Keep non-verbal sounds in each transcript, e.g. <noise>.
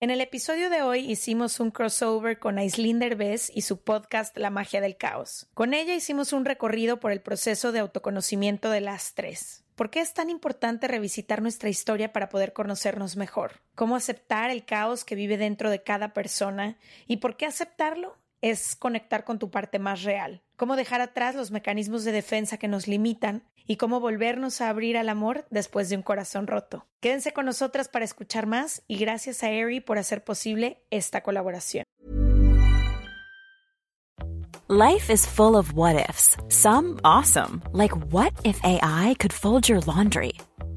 En el episodio de hoy hicimos un crossover con Aislinn Derbez y su podcast La magia del caos. Con ella hicimos un recorrido por el proceso de autoconocimiento de las tres. ¿Por qué es tan importante revisitar nuestra historia para poder conocernos mejor? ¿Cómo aceptar el caos que vive dentro de cada persona? ¿Y por qué aceptarlo? Es conectar con tu parte más real. Cómo dejar atrás los mecanismos de defensa que nos limitan y cómo volvernos a abrir al amor después de un corazón roto. Quédense con nosotras para escuchar más y gracias a Eri por hacer posible esta colaboración. Life is full of what ifs. Some awesome, like what if AI could fold your laundry?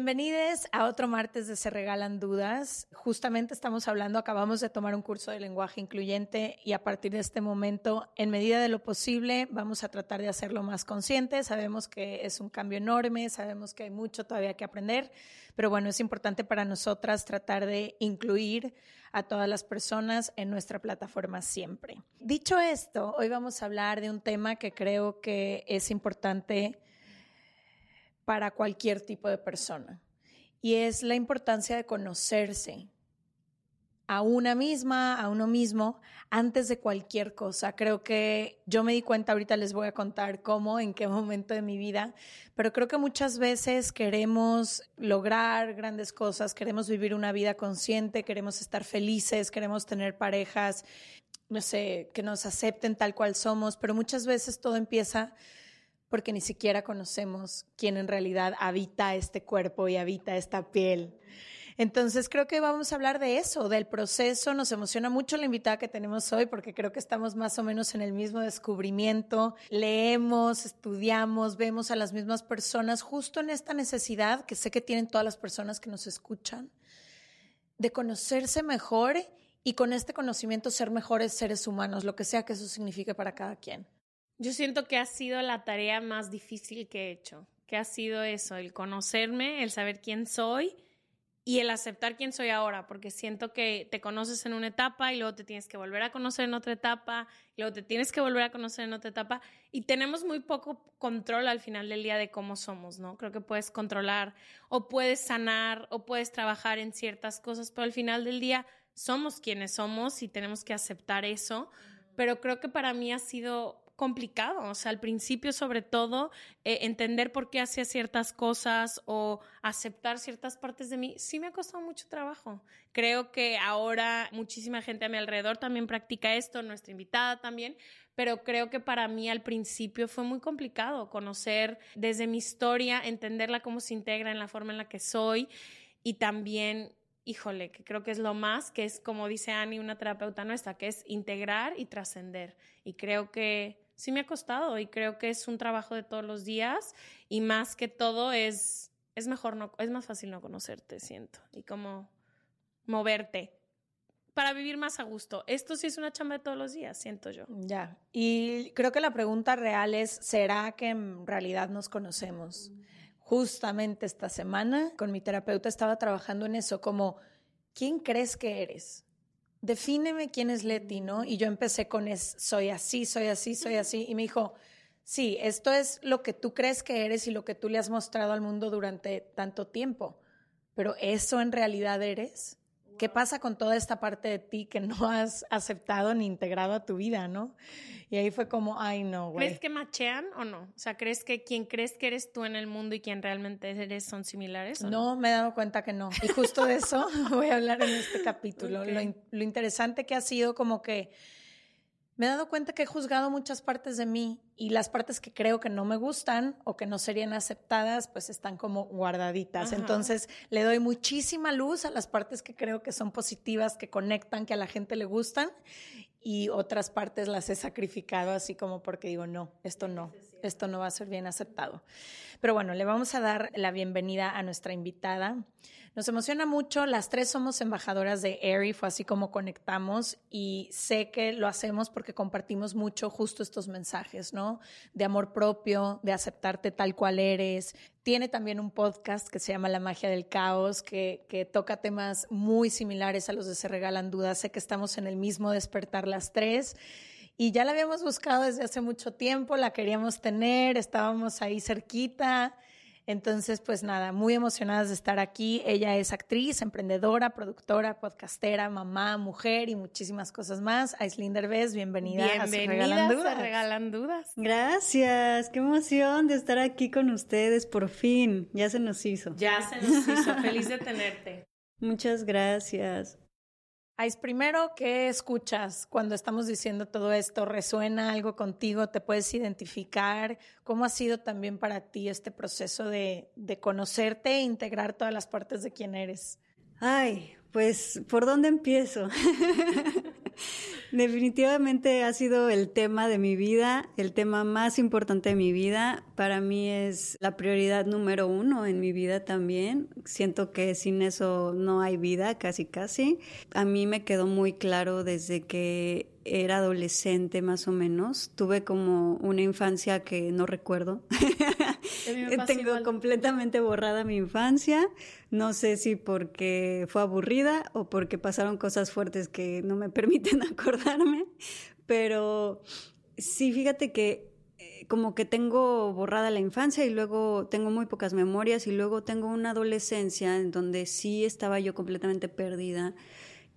Bienvenidos a otro martes de Se Regalan Dudas. Justamente estamos hablando, acabamos de tomar un curso de lenguaje incluyente y a partir de este momento, en medida de lo posible, vamos a tratar de hacerlo más consciente. Sabemos que es un cambio enorme, sabemos que hay mucho todavía que aprender, pero bueno, es importante para nosotras tratar de incluir a todas las personas en nuestra plataforma siempre. Dicho esto, hoy vamos a hablar de un tema que creo que es importante para cualquier tipo de persona. Y es la importancia de conocerse a una misma, a uno mismo, antes de cualquier cosa. Creo que yo me di cuenta, ahorita les voy a contar cómo, en qué momento de mi vida, pero creo que muchas veces queremos lograr grandes cosas, queremos vivir una vida consciente, queremos estar felices, queremos tener parejas, no sé, que nos acepten tal cual somos, pero muchas veces todo empieza porque ni siquiera conocemos quién en realidad habita este cuerpo y habita esta piel. Entonces creo que vamos a hablar de eso, del proceso. Nos emociona mucho la invitada que tenemos hoy porque creo que estamos más o menos en el mismo descubrimiento. Leemos, estudiamos, vemos a las mismas personas justo en esta necesidad que sé que tienen todas las personas que nos escuchan de conocerse mejor y con este conocimiento ser mejores seres humanos, lo que sea que eso signifique para cada quien. Yo siento que ha sido la tarea más difícil que he hecho, que ha sido eso, el conocerme, el saber quién soy y el aceptar quién soy ahora, porque siento que te conoces en una etapa y luego te tienes que volver a conocer en otra etapa, y luego te tienes que volver a conocer en otra etapa y tenemos muy poco control al final del día de cómo somos, ¿no? Creo que puedes controlar o puedes sanar o puedes trabajar en ciertas cosas, pero al final del día somos quienes somos y tenemos que aceptar eso, pero creo que para mí ha sido complicado, o sea, al principio sobre todo, eh, entender por qué hacía ciertas cosas o aceptar ciertas partes de mí, sí me ha costado mucho trabajo. Creo que ahora muchísima gente a mi alrededor también practica esto, nuestra invitada también, pero creo que para mí al principio fue muy complicado conocer desde mi historia, entenderla cómo se integra en la forma en la que soy y también híjole, que creo que es lo más, que es como dice Annie, una terapeuta nuestra, que es integrar y trascender. Y creo que sí me ha costado y creo que es un trabajo de todos los días y más que todo es, es mejor, no, es más fácil no conocerte, siento, y como moverte. para vivir más a gusto. Esto sí es una chamba de todos los días, siento yo. Ya. Y creo que la pregunta real es, ¿será que en realidad nos conocemos? Justamente esta semana con mi terapeuta estaba trabajando en eso, como, ¿quién crees que eres? Defíneme quién es Leti, ¿no? Y yo empecé con es, soy así, soy así, soy así. Y me dijo, sí, esto es lo que tú crees que eres y lo que tú le has mostrado al mundo durante tanto tiempo. Pero eso en realidad eres. ¿Qué pasa con toda esta parte de ti que no has aceptado ni integrado a tu vida, no? Y ahí fue como, ay, no, güey. ¿Crees que machean o no? O sea, ¿crees que quien crees que eres tú en el mundo y quien realmente eres son similares? no? no? me he dado cuenta que no. Y justo de eso <laughs> voy a hablar en este capítulo. Lo, lo interesante que ha sido como que me he dado cuenta que he juzgado muchas partes de mí y las partes que creo que no me gustan o que no serían aceptadas, pues están como guardaditas. Entonces le doy muchísima luz a las partes que creo que son positivas, que conectan, que a la gente le gustan y otras partes las he sacrificado así como porque digo, no, esto no, esto no va a ser bien aceptado. Pero bueno, le vamos a dar la bienvenida a nuestra invitada. Nos emociona mucho, las tres somos embajadoras de Airy, fue así como conectamos y sé que lo hacemos porque compartimos mucho justo estos mensajes, ¿no? De amor propio, de aceptarte tal cual eres. Tiene también un podcast que se llama La magia del caos, que, que toca temas muy similares a los de Se Regalan Dudas. Sé que estamos en el mismo despertar las tres y ya la habíamos buscado desde hace mucho tiempo, la queríamos tener, estábamos ahí cerquita entonces, pues nada, muy emocionadas de estar aquí. Ella es actriz, emprendedora, productora, podcastera, mamá, mujer y muchísimas cosas más. Aislinn Derbez, bienvenida, bienvenida a Se Regalan Dudas. Regalan Dudas. Gracias, qué emoción de estar aquí con ustedes, por fin. Ya se nos hizo. Ya se nos hizo, feliz de tenerte. <laughs> Muchas gracias. Primero, ¿qué escuchas cuando estamos diciendo todo esto? ¿Resuena algo contigo? ¿Te puedes identificar? ¿Cómo ha sido también para ti este proceso de, de conocerte e integrar todas las partes de quién eres? Ay, pues, ¿por dónde empiezo? <laughs> Definitivamente ha sido el tema de mi vida, el tema más importante de mi vida. Para mí es la prioridad número uno en mi vida también. Siento que sin eso no hay vida, casi casi. A mí me quedó muy claro desde que era adolescente más o menos. Tuve como una infancia que no recuerdo. <laughs> <laughs> Tengo completamente borrada mi infancia. No sé si porque fue aburrida o porque pasaron cosas fuertes que no me <laughs> permiten acordarme. Pero sí, fíjate que eh, como que tengo borrada la infancia y luego tengo muy pocas memorias y luego tengo una adolescencia en donde sí estaba yo completamente perdida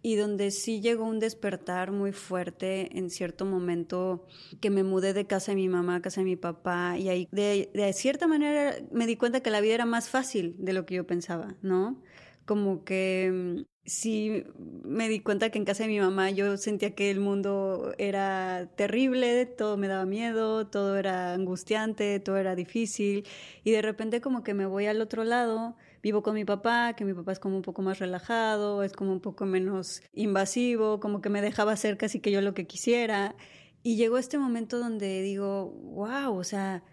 y donde sí llegó un despertar muy fuerte en cierto momento que me mudé de casa de mi mamá a casa de mi papá y ahí de, cierta manera me di cuenta que la vida era más fácil de lo que yo pensaba, ¿no? Como que mm, sí me di cuenta que en casa de mi mamá yo sentía que el mundo era terrible, todo me daba miedo, todo era angustiante, todo era difícil y de repente como que me voy al otro lado vivo con mi papá, que mi papá es como un poco más relajado, es como un poco menos invasivo, como que me dejaba hacer casi que yo lo que quisiera. Y llegó este momento donde digo, wow, o sea,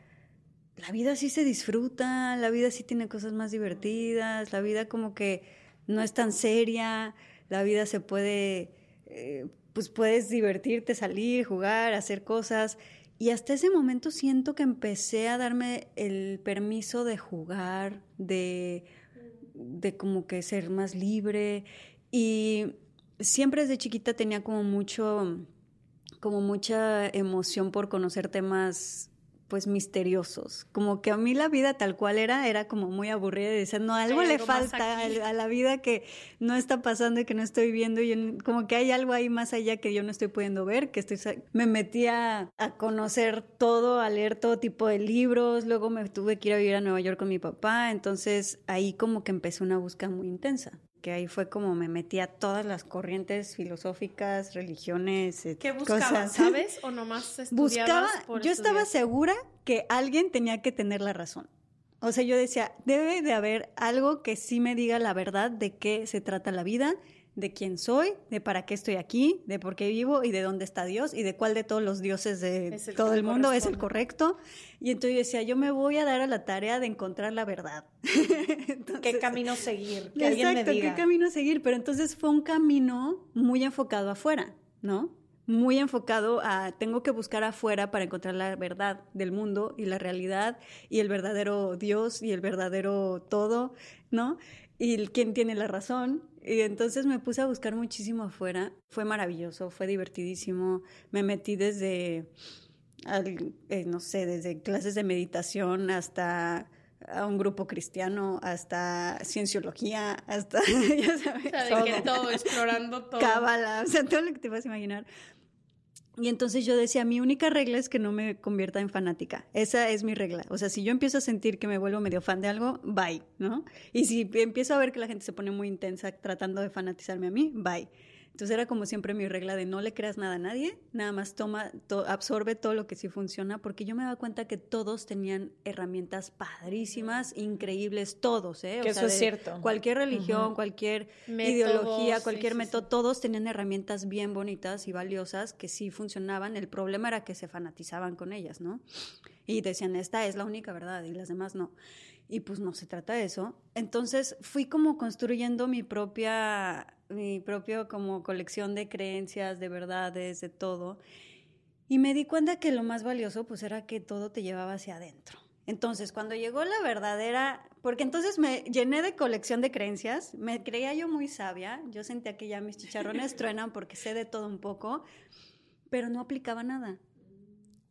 la vida sí se disfruta, la vida sí tiene cosas más divertidas, la vida como que no es tan seria, la vida se puede, eh, pues puedes divertirte, salir, jugar, hacer cosas. Y hasta ese momento siento que empecé a darme el permiso de jugar, de de como que ser más libre y siempre desde chiquita tenía como mucho como mucha emoción por conocer temas pues misteriosos. Como que a mí la vida tal cual era, era como muy aburrida y decía, no, algo le falta a la vida que no está pasando y que no estoy viendo y como que hay algo ahí más allá que yo no estoy pudiendo ver, que estoy me metía a conocer todo, a leer todo tipo de libros, luego me tuve que ir a vivir a Nueva York con mi papá, entonces ahí como que empecé una búsqueda muy intensa que ahí fue como me metí a todas las corrientes filosóficas, religiones, ¿Qué buscabas, sabes? ¿O nomás <laughs> estudiabas Buscaba, yo estaba segura que alguien tenía que tener la razón. O sea, yo decía, debe de haber algo que sí me diga la verdad de qué se trata la vida, de quién soy, de para qué estoy aquí, de por qué vivo y de dónde está Dios y de cuál de todos los dioses de todo el mundo es el correcto. Y entonces yo decía, yo me voy a dar a la tarea de encontrar la verdad. <laughs> ¿Qué camino seguir? Que exacto, qué camino seguir. Pero entonces fue un camino muy enfocado afuera, ¿no? Muy enfocado a, tengo que buscar afuera para encontrar la verdad del mundo y la realidad y el verdadero Dios y el verdadero todo, ¿no? Y quién tiene la razón y entonces me puse a buscar muchísimo afuera. Fue maravilloso, fue divertidísimo. Me metí desde, eh, no sé, desde clases de meditación hasta a un grupo cristiano, hasta cienciología, hasta, <laughs> ya sabes. todo, explorando todo. Cábala, o sea, todo lo que te vas a imaginar. Y entonces yo decía, mi única regla es que no me convierta en fanática. Esa es mi regla. O sea, si yo empiezo a sentir que me vuelvo medio fan de algo, bye, ¿no? Y si empiezo a ver que la gente se pone muy intensa tratando de fanatizarme a mí, bye. Entonces era como siempre mi regla de no le creas nada a nadie, nada más toma, absorbe todo lo que sí funciona, porque yo me daba cuenta que todos tenían herramientas padrísimas, increíbles, todos, ¿eh? O eso es cierto. Cualquier religión, cualquier ideología, cualquier método, todos tenían herramientas bien bonitas y valiosas que sí funcionaban. El problema era que se fanatizaban con ellas, ¿no? Y decían, esta es la única verdad y las demás no. Y pues no se trata de eso. Entonces fui como construyendo mi propia mi propio como colección de creencias, de verdades, de todo. Y me di cuenta que lo más valioso pues era que todo te llevaba hacia adentro. Entonces, cuando llegó la verdadera, porque entonces me llené de colección de creencias, me creía yo muy sabia, yo sentía que ya mis chicharrones <laughs> truenan porque sé de todo un poco, pero no aplicaba nada.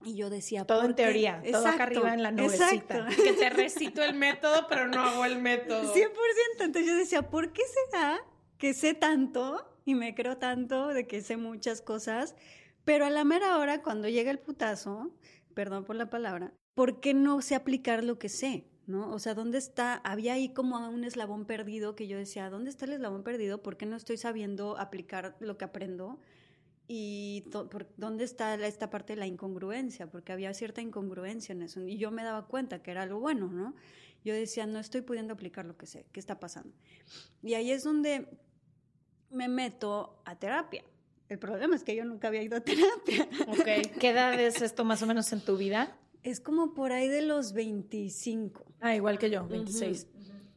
Y yo decía, todo en teoría, todo acá arriba en la nubecita. Que te recito el método, pero no hago el método. <laughs> 100%. Entonces yo decía, ¿por qué será que sé tanto y me creo tanto de que sé muchas cosas, pero a la mera hora, cuando llega el putazo, perdón por la palabra, ¿por qué no sé aplicar lo que sé? ¿No? O sea, ¿dónde está? Había ahí como un eslabón perdido que yo decía, ¿dónde está el eslabón perdido? ¿Por qué no estoy sabiendo aplicar lo que aprendo? Y por, dónde está esta parte de la incongruencia, porque había cierta incongruencia en eso, y yo me daba cuenta que era algo bueno, ¿no? Yo decía, no estoy pudiendo aplicar lo que sé, ¿qué está pasando? Y ahí es donde me meto a terapia. El problema es que yo nunca había ido a terapia. Ok. ¿Qué edad es esto más o menos en tu vida? Es como por ahí de los 25. Ah, igual que yo, 26.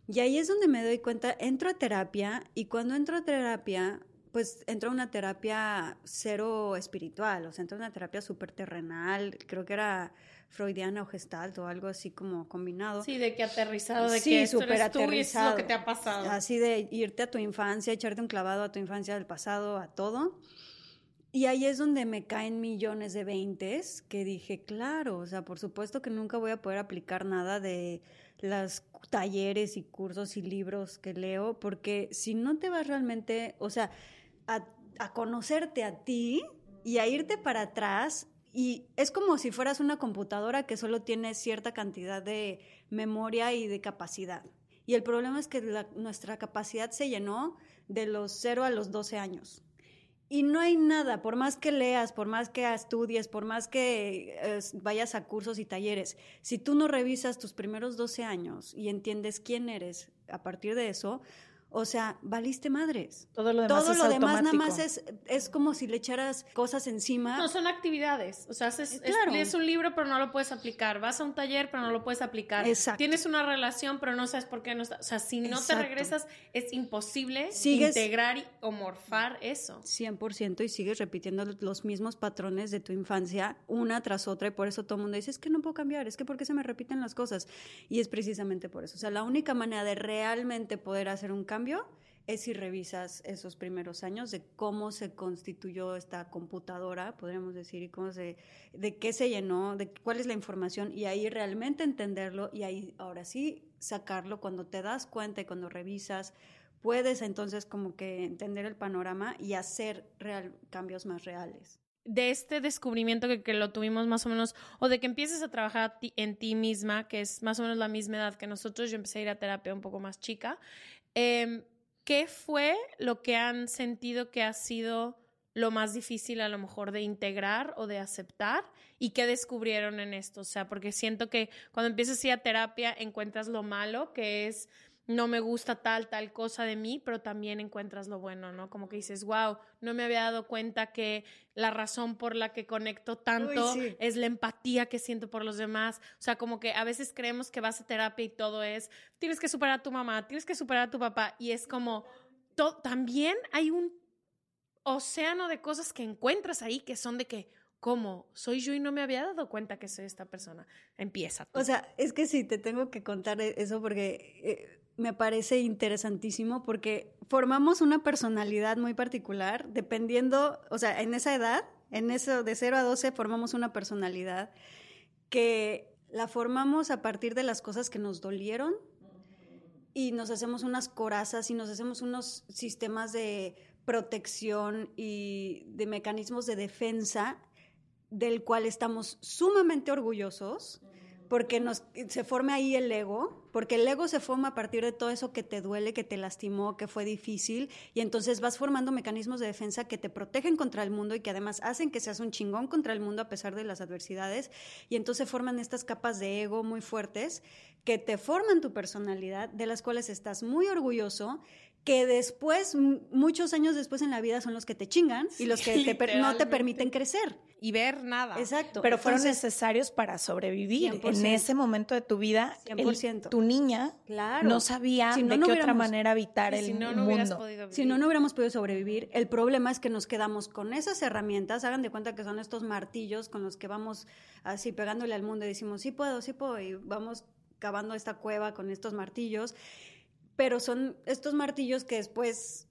Y ahí es donde me doy cuenta, entro a terapia y cuando entro a terapia, pues entro a una terapia cero espiritual, o sea, entro a una terapia súper terrenal, creo que era freudiana o gestalt o algo así como combinado. Sí, de que aterrizado, de que esto eres tú y es lo que te ha pasado. Así de irte a tu infancia, echarte un clavado a tu infancia del pasado, a todo. Y ahí es donde me caen millones de veintes que dije, claro, o sea, por supuesto que nunca voy a poder aplicar nada de los talleres y cursos y libros que leo, porque si no te vas realmente, o sea, a, conocerte a ti y a irte para atrás y es como si fueras una computadora que solo tiene cierta cantidad de memoria y de capacidad. Y el problema es que nuestra capacidad se llenó de los 0 a los 12 años. Y no hay nada, por más que leas, por más que estudies, por más que vayas a cursos y talleres, si tú no revisas tus primeros 12 años y entiendes quién eres a partir de eso, o sea, valiste madres. Todo lo demás, Todo lo demás nada más es, es como si le echaras cosas encima. No, son actividades. O sea, es, lees un libro pero no lo puedes aplicar. Vas a un taller pero no lo puedes aplicar. Exacto. Tienes una relación pero no sabes por qué no está. O sea, si no te regresas es imposible integrar o morfar eso. 100% y sigues repitiendo los mismos patrones de tu infancia una tras otra y por eso todo el mundo dice, es que no puedo cambiar, es que por qué se me repiten las cosas. Y es precisamente por eso. O sea, la única manera de realmente poder hacer un cambio es si revisas esos primeros años de cómo se constituyó esta computadora, podríamos decir, y cómo se, de qué se llenó, de cuál es la información, y ahí realmente entenderlo, y ahí ahora sí sacarlo cuando te das cuenta y cuando revisas, puedes entonces como que entender el panorama y hacer cambios más reales. De este descubrimiento que, que, lo tuvimos más o menos, o de que empieces a trabajar en ti misma, que es más o menos la misma edad que nosotros, yo empecé a ir a terapia un poco más chica, Em, ¿Qué fue lo que han sentido que ha sido lo más difícil a lo mejor de integrar o de aceptar y qué descubrieron en esto? O sea, porque siento que cuando empiezas a ir a terapia encuentras lo malo, que es no me gusta tal, tal cosa de mí, pero también encuentras lo bueno, ¿no? Como que dices, wow, no me había dado cuenta que la razón por la que conecto tanto es la empatía que siento por los demás. O sea, como que a veces creemos que vas a terapia y todo es, tienes que superar a tu mamá, tienes que superar a tu papá, y es como, también hay un océano de cosas que encuentras ahí que son de que, ¿cómo? Soy yo y no me había dado cuenta que soy esta persona. Empieza. O sea, es que sí, te tengo que contar e-, eso porque eh, me parece interesantísimo porque formamos una personalidad muy particular dependiendo, o sea, en esa edad, en eso de 0 a 12 formamos una personalidad que la formamos a partir de las cosas que nos dolieron y nos hacemos unas corazas y nos hacemos unos sistemas de protección y de mecanismos de defensa del cual estamos sumamente orgullosos porque nos, se forme ahí el ego, porque el ego se forma a partir de todo eso que te duele, que te lastimó, que fue difícil, y entonces vas formando mecanismos de defensa que te protegen contra el mundo y que además hacen que seas un chingón contra el mundo a pesar de las adversidades, y entonces forman estas capas de ego muy fuertes que te forman tu personalidad, de las cuales estás muy orgulloso que después, muchos años después en la vida, son los que te chingan y los que no te permiten crecer. Y ver nada. Exacto. Pero fueron necesarios para sobrevivir. En ese momento de tu vida, tu niña no sabía de qué otra manera habitar el mundo. Si no, no hubiéramos podido sobrevivir. El problema es que nos quedamos con esas herramientas. Hagan de cuenta que son estos martillos con los que vamos así pegándole al mundo y decimos, sí puedo, sí puedo. Y vamos cavando esta cueva con estos martillos pero son estos martillos que después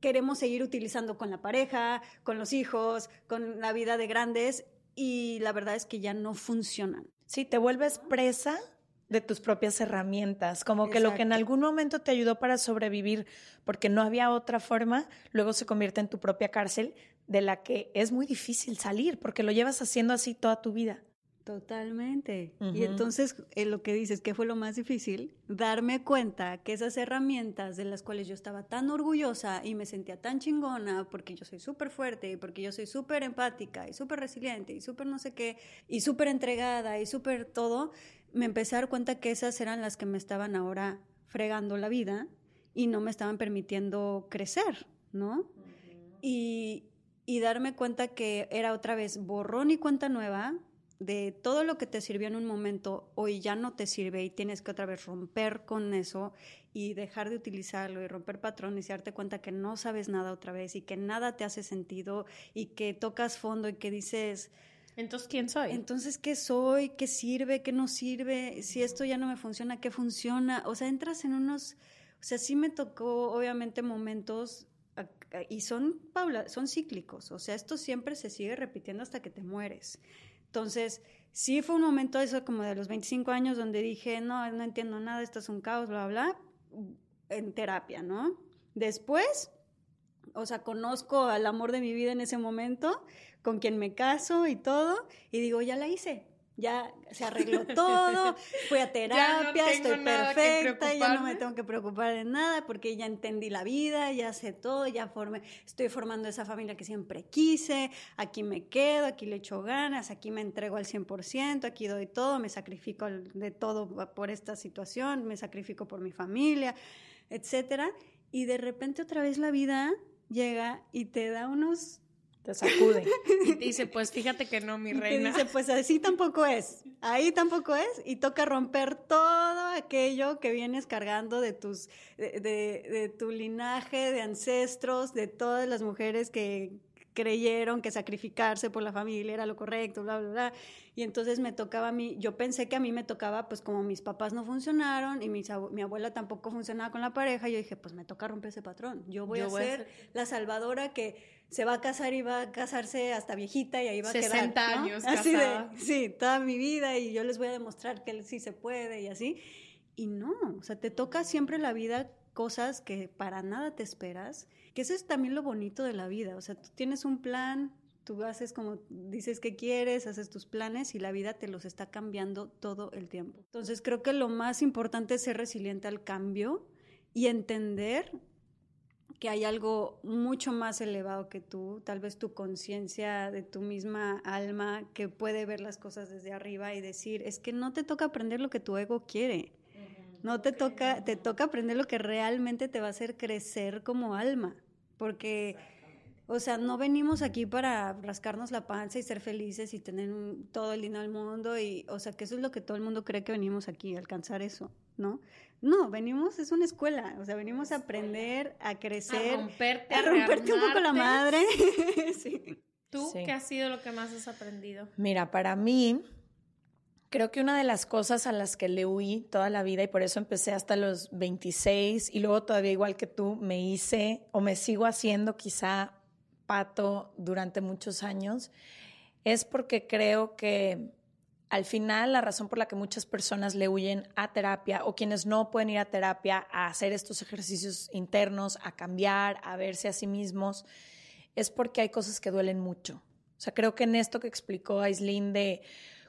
queremos seguir utilizando con la pareja, con los hijos, con la vida de grandes y la verdad es que ya no funcionan. Sí, te vuelves presa de tus propias herramientas, como que lo que en algún momento te ayudó para sobrevivir porque no había otra forma, luego se convierte en tu propia cárcel de la que es muy difícil salir porque lo llevas haciendo así toda tu vida. Totalmente. Y entonces, en lo que dices, que fue lo más difícil? Darme cuenta que esas herramientas de las cuales yo estaba tan orgullosa y me sentía tan chingona porque yo soy súper fuerte y porque yo soy súper empática y súper resiliente y súper no sé qué y súper entregada y súper todo, me empecé a dar cuenta que esas eran las que me estaban ahora fregando la vida y no me estaban permitiendo crecer, ¿no? y, y darme cuenta que era otra vez borrón y cuenta nueva de todo lo que te sirvió en un momento hoy ya no te sirve y tienes que otra vez romper con eso y dejar de utilizarlo y romper patrones y darte cuenta que no sabes nada otra vez y que nada te hace sentido y que tocas fondo y que dices... Entonces, ¿quién soy? Entonces, ¿qué soy? ¿Qué sirve? ¿Qué no sirve? Si esto ya no me funciona, ¿qué funciona? O sea, entras en unos... O sea, sí me tocó, obviamente, momentos y son, Paula, son cíclicos. O sea, esto siempre se sigue repitiendo hasta que te mueres. Entonces, sí fue un momento eso como de los 25 años donde dije, no, no entiendo nada, esto es un caos, bla, bla, en terapia, ¿no? Después, o sea, conozco al amor de mi vida en ese momento, con quien me caso y todo, y digo, ya la hice, ya se arregló <laughs> todo, fui a terapia, estoy perfecta, ya no me tengo que preocupar de nada porque ya entendí la vida, ya sé todo, ya formé, estoy formando esa familia que siempre quise, aquí me quedo, aquí le echo ganas, aquí me entrego al 100%, aquí doy todo, me sacrifico de todo por esta situación, me sacrifico por mi familia, etcétera, y de repente otra vez la vida llega y te da unos te sacude. Y te dice, <laughs> pues fíjate que no, mi reina. Y te dice, pues así tampoco es. Ahí tampoco es. Y toca romper todo aquello que vienes cargando de tus, de, de tu linaje, de ancestros, de todas las mujeres que, creyeron que sacrificarse por la familia era lo correcto, bla, bla, bla. Y entonces me tocaba a mí, yo pensé que a mí me tocaba, pues como mis papás no funcionaron y mi abuela tampoco funcionaba con la pareja, yo dije, pues me toca romper ese patrón. Yo voy, a, ser la salvadora que se va a casar y va a casarse hasta viejita y ahí va a quedar. 60 años Así de, sí, toda mi vida y yo les voy a demostrar que sí se puede y así. Y no, o sea, te toca siempre la vida cosas que para nada te esperas, que eso es también lo bonito de la vida, o sea, tú tienes un plan, tú haces como dices que quieres, haces tus planes y la vida te los está cambiando todo el tiempo. Entonces creo que lo más importante es ser resiliente al cambio y entender que hay algo mucho más elevado que tú, tal vez tu conciencia de tu misma alma que puede ver las cosas desde arriba y decir, es que no te toca aprender lo que tu ego quiere. No te toca, te toca aprender lo que realmente te va a hacer crecer como alma, porque o sea, no venimos aquí para rascarnos la panza y ser felices y tener todo el dinero del mundo y, o sea, que eso es lo que todo el mundo cree que venimos aquí, alcanzar eso, ¿no? No, venimos, es una escuela, o sea, venimos a aprender, a crecer, a romperte, a, romperte un poco la madre. <laughs> ¿Tú qué ha sido lo que más has aprendido? Mira, para mí, creo que una de las cosas a las que le huí toda la vida y por eso empecé hasta los 26 y luego todavía igual que tú me hice o me sigo haciendo quizá pato durante muchos años, es porque creo que al final la razón por la que muchas personas le huyen a terapia o quienes no pueden ir a terapia a hacer estos ejercicios internos, a cambiar, a verse a sí mismos, es porque hay cosas que duelen mucho. O sea, creo que en esto que explicó Aislinn de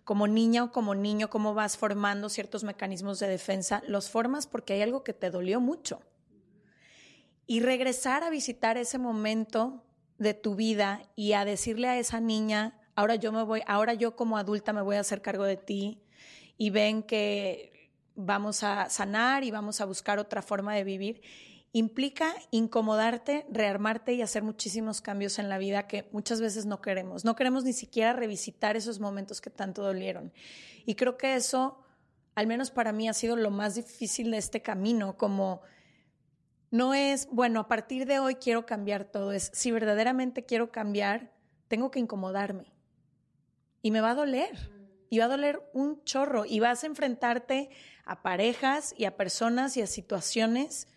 como niña o como niño, cómo vas formando ciertos mecanismos de defensa, los formas porque hay algo que te dolió mucho. Y regresar a visitar ese momento de tu vida y a decirle a esa niña, ahora yo me voy, ahora yo como adulta me voy a hacer cargo de ti y ven que vamos a sanar y vamos a buscar otra forma de vivir, implica incomodarte, rearmarte y hacer muchísimos cambios en la vida que muchas veces no queremos. No queremos ni siquiera revisitar esos momentos que tanto dolieron. Y creo que eso, al menos para mí, ha sido lo más difícil de este camino, como no es, bueno, a partir de hoy quiero cambiar todo, es si verdaderamente quiero cambiar, tengo que incomodarme. Y me va a doler. Y va a doler un chorro. Y vas a enfrentarte a parejas y a personas y a situaciones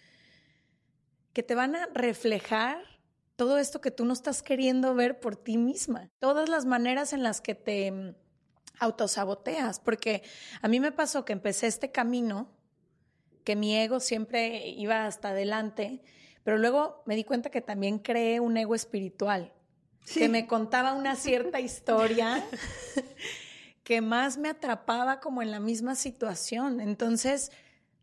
que te van a reflejar todo esto que tú no estás queriendo ver por ti misma. Todas las maneras en las que te mm, autosaboteas. Porque a mí me pasó que empecé este camino que mi ego siempre iba hasta adelante, pero luego me di cuenta que también creé un ego espiritual, que me contaba una cierta <laughs> historia que más me atrapaba como en la misma situación. Entonces,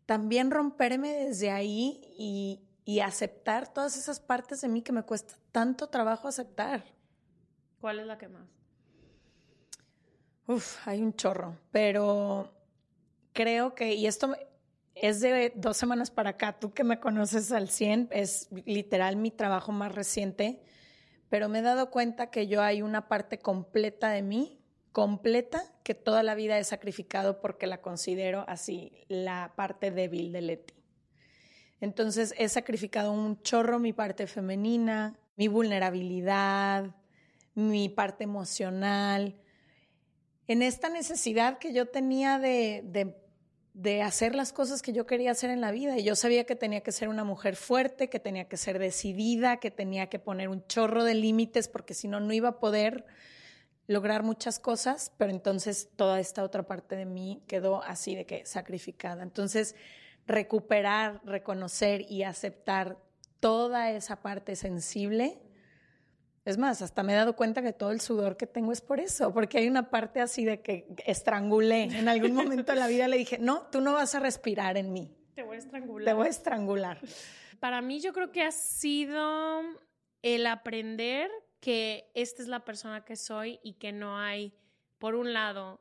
también romperme desde ahí y, y aceptar todas esas partes de mí que me cuesta tanto trabajo aceptar. ¿Cuál es la que más? Uf, hay un chorro, pero creo que, y esto es de dos semanas para acá, tú que me conoces al 100, es literal mi trabajo más reciente, pero me he dado cuenta que yo hay una parte completa de mí, completa, que toda la vida he sacrificado porque la considero así, la parte débil de Leti. Entonces he sacrificado un chorro mi parte femenina, mi vulnerabilidad, mi parte emocional, en esta necesidad que yo tenía de, de de hacer las cosas que yo quería hacer en la vida. Y yo sabía que tenía que ser una mujer fuerte, que tenía que ser decidida, que tenía que poner un chorro de límites, porque si no, no iba a poder lograr muchas cosas, pero entonces toda esta otra parte de mí quedó así de que sacrificada. Entonces, recuperar, reconocer y aceptar toda esa parte sensible es más, hasta me he dado cuenta que todo el sudor que tengo es por eso, porque hay una parte así de que estrangulé. En algún momento de la vida le dije, no, tú no vas a respirar en mí. Te voy a estrangular. Te voy a estrangular. Para mí yo creo que ha sido el aprender que esta es la persona que soy y que no hay, por un lado,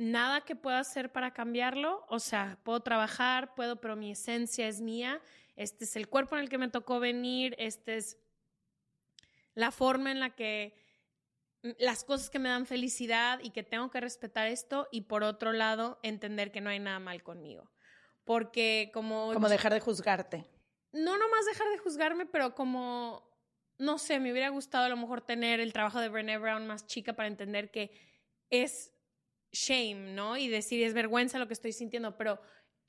nada que pueda hacer para cambiarlo. O sea, puedo trabajar, puedo, pero mi esencia es mía. Este es el cuerpo en el que me tocó venir, este es la forma en la que mm, las cosas que me dan felicidad y que tengo que respetar esto y por otro lado entender que no hay nada mal conmigo. Porque como... Como dejar de juzgarte. No nomás dejar de juzgarme, pero como, no sé, me hubiera gustado a lo mejor tener el trabajo de Brené Brown más chica para entender que es shame, ¿no? Y decir, es vergüenza lo que estoy sintiendo, pero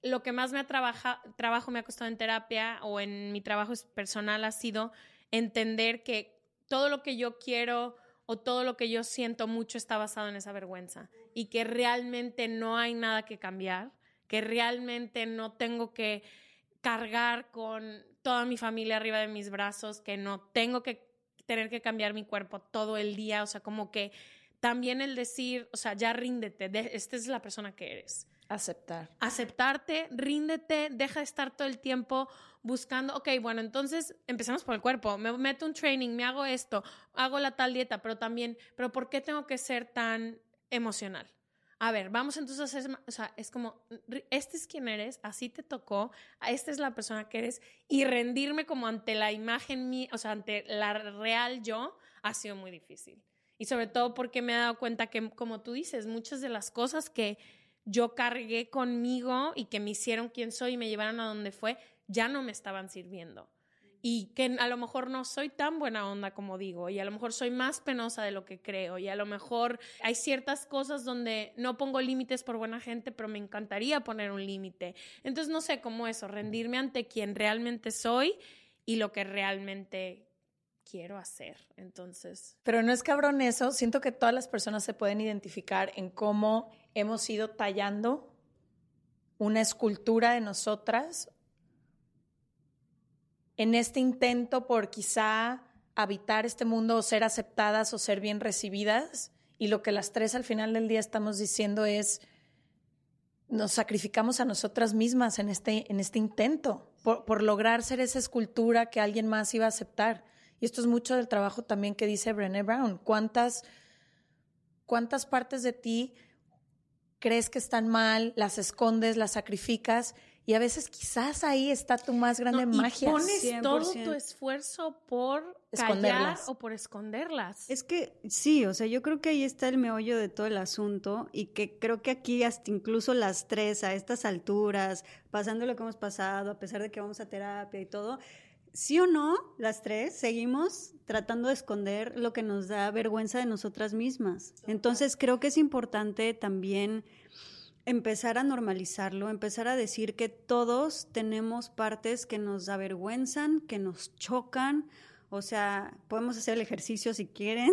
lo que más me ha trabaja, trabajo me ha costado en terapia o en mi trabajo personal ha sido entender que todo lo que yo quiero o todo lo que yo siento mucho está basado en esa vergüenza y que realmente no hay nada que cambiar, que realmente no tengo que cargar con toda mi familia arriba de mis brazos, que no tengo que tener que cambiar mi cuerpo todo el día, o sea, como que también el decir, o sea, ya ríndete, esta es la persona que eres. Aceptar. Aceptarte, ríndete, deja de estar todo el tiempo buscando, ok, bueno, entonces empecemos por el cuerpo, me meto un training, me hago esto, hago la tal dieta, pero también, pero ¿por qué tengo que ser tan emocional? a ver, vamos entonces a hacer, o sea, es como, este es quien eres, así te tocó, esta es la persona que eres, y rendirme como ante la imagen mía, o sea, ante la real yo, ha sido muy difícil. Y sobre todo porque me he dado cuenta que, como tú dices, muchas de las cosas que yo cargué conmigo y que me hicieron quien soy y me llevaron a donde fue, ya no me estaban sirviendo y que a lo mejor no soy tan buena onda como digo y a lo mejor soy más penosa de lo que creo y a lo mejor hay ciertas cosas donde no pongo límites por buena gente, pero me encantaría poner un límite. Entonces no sé cómo eso, rendirme ante quien realmente soy y lo que realmente quiero hacer. Entonces, pero no es cabrón eso, siento que todas las personas se pueden identificar en cómo hemos ido tallando una escultura de nosotras en este intento por quizá habitar este mundo o ser aceptadas o ser bien recibidas. Y lo que las tres al final del día estamos diciendo es, nos sacrificamos a nosotras mismas en este, en este intento por, por, lograr ser esa escultura que alguien más iba a aceptar. Y esto es mucho del trabajo también que dice Brené Brown. ¿Cuántas, cuántas partes de ti crees que están mal, las escondes, las sacrificas? Y a veces quizás ahí está tu más grande magia. Y pones todo tu esfuerzo por esconderlas o por esconderlas. Es que sí, o sea, yo creo que ahí está el meollo de todo el asunto y que creo que aquí hasta incluso las tres a estas alturas, pasando lo que hemos pasado, a pesar de que vamos a terapia y todo, sí o no, las tres seguimos tratando de esconder lo que nos da vergüenza de nosotras mismas. Entonces creo que es importante también empezar a normalizarlo, empezar a decir que todos tenemos partes que nos avergüenzan, que nos chocan o sea, podemos hacer el ejercicio si quieren.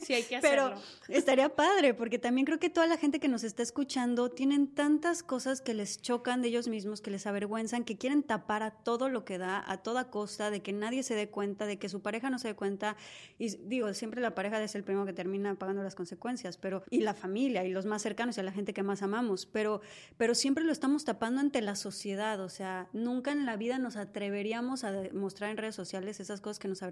Sí, hay que <laughs> hacerlo. Pero estaría padre, porque también creo que toda la gente que nos está escuchando tienen tantas cosas que les chocan de ellos mismos, que les avergüenzan, que quieren tapar a todo lo que da, a toda costa, de que nadie se dé cuenta, de que su pareja no se dé cuenta. Y digo, siempre la pareja es el primero que termina pagando las consecuencias, pero y la familia y los más cercanos y a la gente que más amamos, pero pero siempre lo estamos tapando ante la sociedad, o sea, nunca en la vida nos atreveríamos a mostrar en redes sociales esas cosas que nos avergüenzan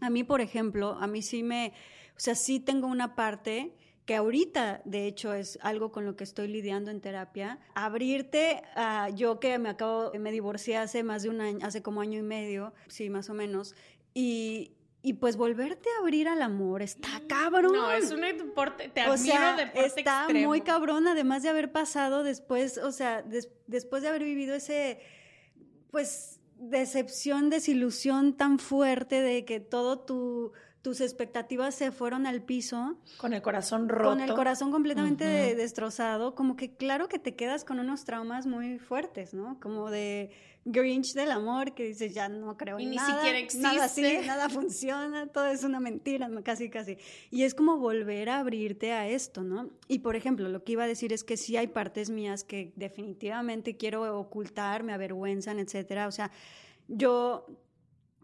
A mí, por ejemplo, a mí sí me, o sea, sí tengo una parte que ahorita, de hecho, es algo con lo que estoy lidiando en terapia, abrirte a yo que me acabo, me divorcié hace más de un año, hace como año y medio, sí, más o menos, y, y pues volverte a abrir al amor está cabrón. No, es un deporte, te o admiro sea, deporte está extremo. muy cabrón, además de haber pasado después, o sea, des- después de haber vivido ese, pues, decepción, desilusión tan fuerte de que todo tu, tus expectativas se fueron al piso, Con el corazón roto. con el corazón completamente de- destrozado, como que claro que te quedas con unos traumas muy fuertes, ¿no? Como de Grinch del amor, que dices, ya no creo Y en ni nada, siquiera nada existe. así, <laughs> nada funciona, todo es una mentira, ¿no? casi, casi. Y es como volver a abrirte a esto, ¿no? Y por ejemplo, lo que iba a decir es que sí hay partes mías que definitivamente quiero ocultar, me avergüenzan, etcétera. O sea, yo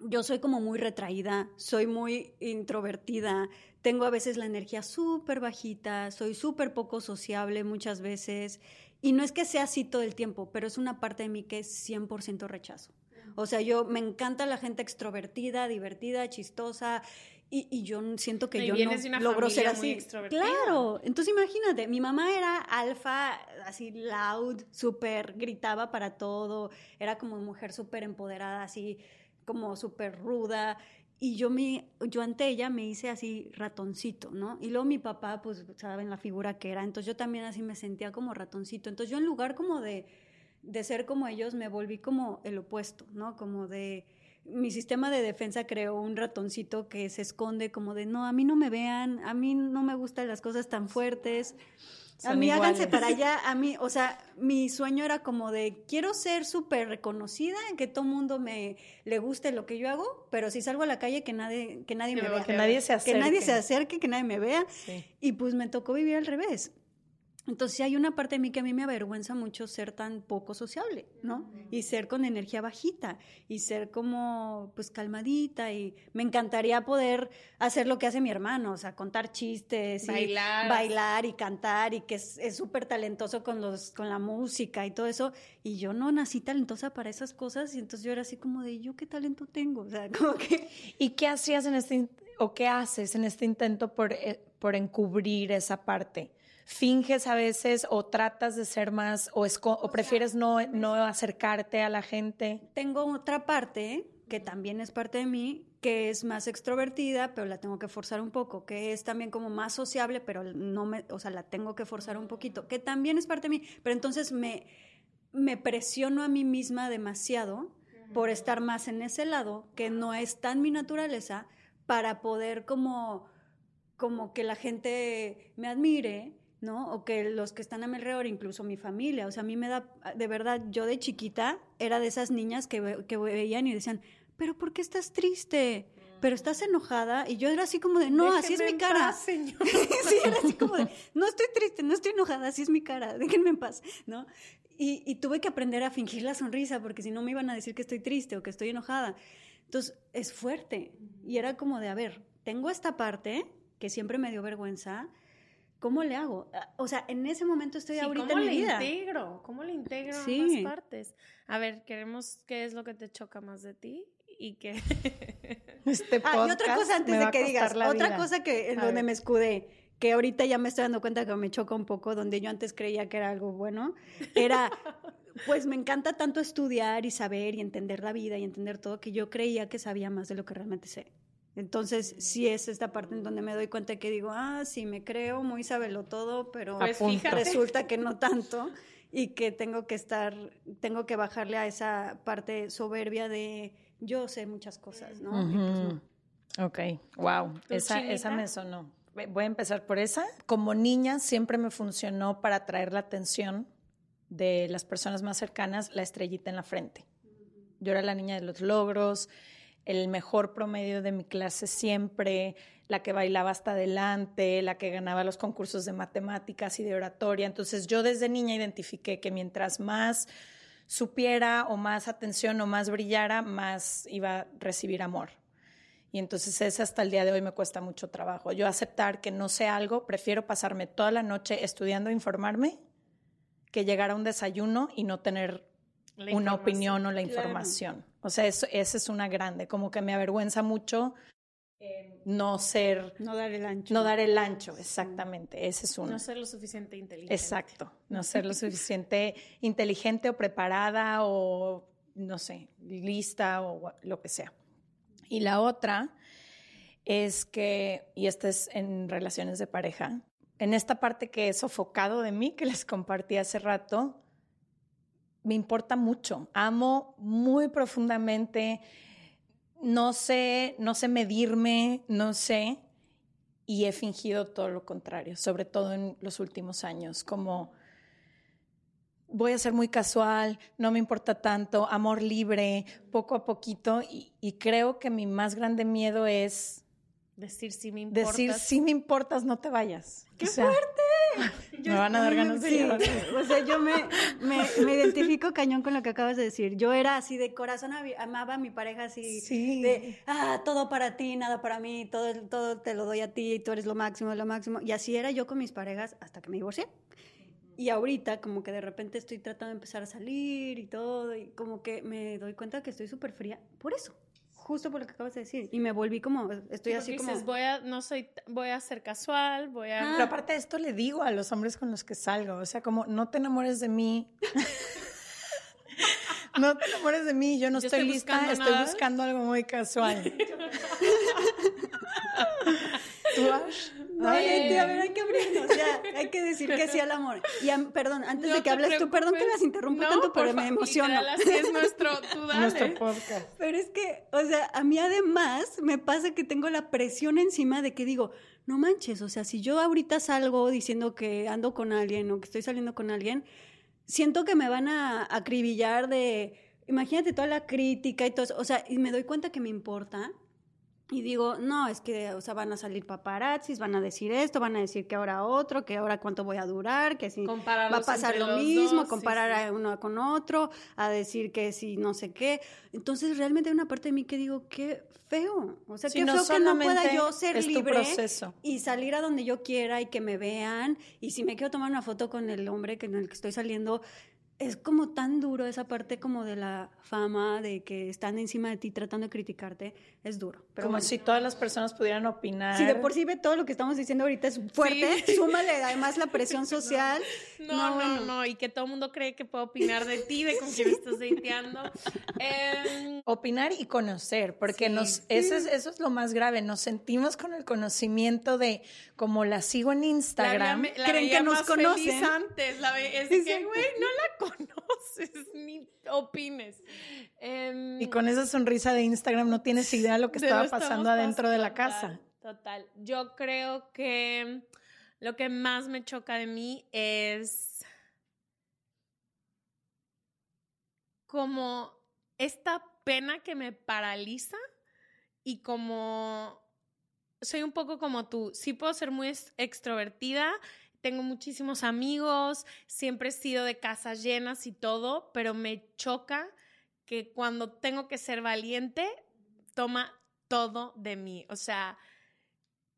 yo soy como muy retraída, soy muy introvertida, tengo a veces la energía súper bajita, soy súper poco sociable muchas veces. Y no es que sea así todo el tiempo, pero es una parte de mí que es 100% rechazo. O sea, yo me encanta la gente extrovertida, divertida, chistosa. Y, y yo siento que Y yo no una logro ser así. extrovertida. Claro. Entonces imagínate, mi mamá era alfa, así loud, súper, gritaba para todo. Era como mujer súper empoderada, así como súper ruda. Y yo, me, yo ante ella me hice así ratoncito, ¿no? Y luego mi papá, pues, saben la figura que era. Entonces yo también así me sentía como ratoncito. Entonces yo en lugar como de, de ser como ellos, me volví como el opuesto, ¿no? Como de... Mi sistema de defensa creó un ratoncito que se esconde como de, no, a mí no me vean, a mí no me gustan las cosas tan fuertes. A mí háganse iguales. para <laughs> allá, a mí, o sea, mi sueño era como de, quiero ser súper reconocida, que todo mundo me le guste lo que yo hago, pero si salgo a la calle que nadie, que nadie Que me me vea. Que nadie se Que acerque. nadie se acerque, que nadie me vea. Sí. Y pues me tocó vivir al revés. Entonces hay una parte de mí que a mí me avergüenza mucho ser tan poco sociable, ¿no? Y ser con energía bajita y ser como pues calmadita y me encantaría poder hacer lo que hace mi hermano, o sea, contar chistes y Bailar. bailar y cantar y que es súper talentoso con los con la música y todo eso y yo no nací talentosa para esas cosas y entonces yo era así como de yo qué talento tengo, o sea, <laughs> como que ¿Y qué hacías en este o qué haces en este intento por, eh, por encubrir esa parte? ¿Finges a veces o tratas de ser más o, esco- o prefieres no, no acercarte a la gente? Tengo otra parte que también es parte de mí, que es más extrovertida, pero la tengo que forzar un poco, que es también como más sociable, pero no me, o sea, la tengo que forzar un poquito, que también es parte de mí, pero entonces me, me presiono a mí misma demasiado por estar más en ese lado, que no es tan mi naturaleza, para poder como, como que la gente me admire, ¿no? O que los que están a mi alrededor, incluso mi familia, o sea, a mí me da, de verdad, yo de chiquita era de esas niñas que, ve- que veían y decían, pero ¿por qué estás triste? Pero estás enojada y yo era así como de, no, así es mi en cara. paz, <laughs> señor. sí, era así como de, no estoy triste, no estoy enojada, así es mi cara, déjenme en paz, ¿no? Y, y tuve que aprender a fingir la sonrisa porque si no me iban a decir que estoy triste o que estoy enojada. Entonces, es fuerte. Y era como de, a ver, tengo esta parte que siempre me dio vergüenza, ¿cómo le hago? Ah, O sea, en ese momento estoy Sí, ahorita ¿Cómo en le mi vida. integro? ¿Cómo le integro Sí. ambas partes? A ver, queremos qué es lo que te choca más de ti y qué. <laughs> Este Ah, y otra podcast cosa antes de que digas, la otra vida. cosa que en A donde ver. me escudé, que ahorita ya me estoy dando cuenta que me choca un poco, donde yo antes creía que era algo bueno, era <laughs> pues me encanta tanto estudiar y saber y entender la vida y entender todo que yo creía que sabía más de lo que realmente sé. Entonces, sí es esta parte en donde me doy cuenta que digo, ah, sí, me creo, muy sabelo todo, pero Pues resulta que no tanto y que tengo que estar, tengo que bajarle a esa parte soberbia de yo sé muchas cosas, ¿no? Pues no. Ok, wow, ¿Tú, esa, Chinita? esa me sonó. Voy a empezar por esa. Como niña siempre me funcionó para atraer la atención de las personas más cercanas la estrellita en la frente. Yo era la niña de los logros, el mejor promedio de mi clase siempre, la que bailaba hasta adelante, la que ganaba los concursos de matemáticas y de oratoria. Entonces yo desde niña identifiqué que mientras más supiera o más atención o más brillara, más iba a recibir amor. Y entonces ese hasta el día de hoy me cuesta mucho trabajo. Yo aceptar que no sé algo, prefiero pasarme toda la noche estudiando e informarme que llegar a un desayuno y no tener una opinión o la Claro. información. O sea, eso, esa es una grande, como que me avergüenza mucho eh, no ser, No dar el ancho. no dar el ancho, exactamente, ese es uno. No ser lo suficiente inteligente. Exacto, no <laughs> ser lo suficiente inteligente o preparada o, no sé, lista o lo que sea. Y la otra es que, y esta es en relaciones de pareja, en esta parte que he sofocado de mí, que les compartí hace rato, me importa mucho, amo muy profundamente, no sé, no sé medirme, no sé, y he fingido todo lo contrario, sobre todo en los últimos años, como voy a ser muy casual, no me importa tanto, amor libre, poco a poquito, y, y creo que mi más grande miedo es Decir si me importa. decir, si me importas, no te vayas. ¡Qué fuerte! <laughs> Me van a dar ganas de Sí. O sea, yo me, me, me identifico cañón con lo que acabas de decir. Yo era así de corazón, amaba a mi pareja así, Sí. de, ah, todo para ti, nada para mí, todo, todo te lo doy a ti, tú eres lo máximo, lo máximo. Y así era yo con mis parejas hasta que me divorcié. Y ahorita como que de repente estoy tratando de empezar a salir y todo, y como que me doy cuenta que estoy súper fría por eso, justo por lo que acabas de decir. Y me volví como, estoy Sí, así porque como... dices, voy a, no soy, voy a ser casual, voy a... Pero aparte de esto le digo a los hombres con los que salgo, o sea, como no te enamores de mí. <laughs> no te enamores de mí, yo no Yo estoy, estoy lista, buscando estoy nada. buscando algo muy casual. <laughs> ¿Tú, Ash? Gente, a ver, hay que abrirnos, ya, hay que decir que sí al amor. Y am- perdón, antes No de que hables tú, perdón que preocupes. las interrumpo No, tanto, pero por me emociono. así es nuestro, <laughs> tú dale. Nuestro podcast. Pero es que, o sea, a mí además me pasa que tengo la presión encima de que digo, no manches, o sea, si yo ahorita salgo diciendo que ando con alguien o que estoy saliendo con alguien, siento que me van a acribillar de, imagínate toda la crítica y todo eso, o sea, y me doy cuenta que me importa. Y digo, no, es que, o sea, van a salir paparazzis, van a decir esto, van a decir que ahora otro, que ahora cuánto voy a durar, que si va a pasar lo mismo, dos, comparar sí. a uno con otro, a decir que si no sé qué. Entonces, realmente hay una parte de mí que digo, qué feo. O sea, Sí, qué no feo que no pueda yo ser libre proceso. y salir a donde yo quiera y que me vean. Y si me quiero tomar una foto con el hombre con el que estoy saliendo, es como tan duro esa parte como de la fama, de que están encima de ti tratando de criticarte. Es duro. Pero Como bueno. si todas las personas pudieran opinar. Si de por sí ve todo lo que estamos diciendo ahorita es fuerte, Sí. <laughs> súmale además la presión <laughs> social. No, no, no, bueno. y que todo el mundo cree que puede opinar de ti, de con quién estás dateando. Em, Opinar y conocer, porque Sí. nos, eso, es, eso es lo más grave, nos sentimos con el conocimiento de, como la sigo en la Instagram, veía- la creen veía que nos más feliz conocen. antes, la ve- es que, güey, no la conoces, ni opines. Em, y con esa sonrisa de Instagram no tienes idea de lo que estaba pasando adentro de la total, casa. Total. Yo creo que lo que más me choca de mí es como esta pena que me paraliza y como soy un poco como tú. Sí puedo ser muy ex- extrovertida, tengo muchísimos amigos, siempre he sido de casas llenas y todo, pero me choca que cuando tengo que ser valiente, toma todo de mí. O sea,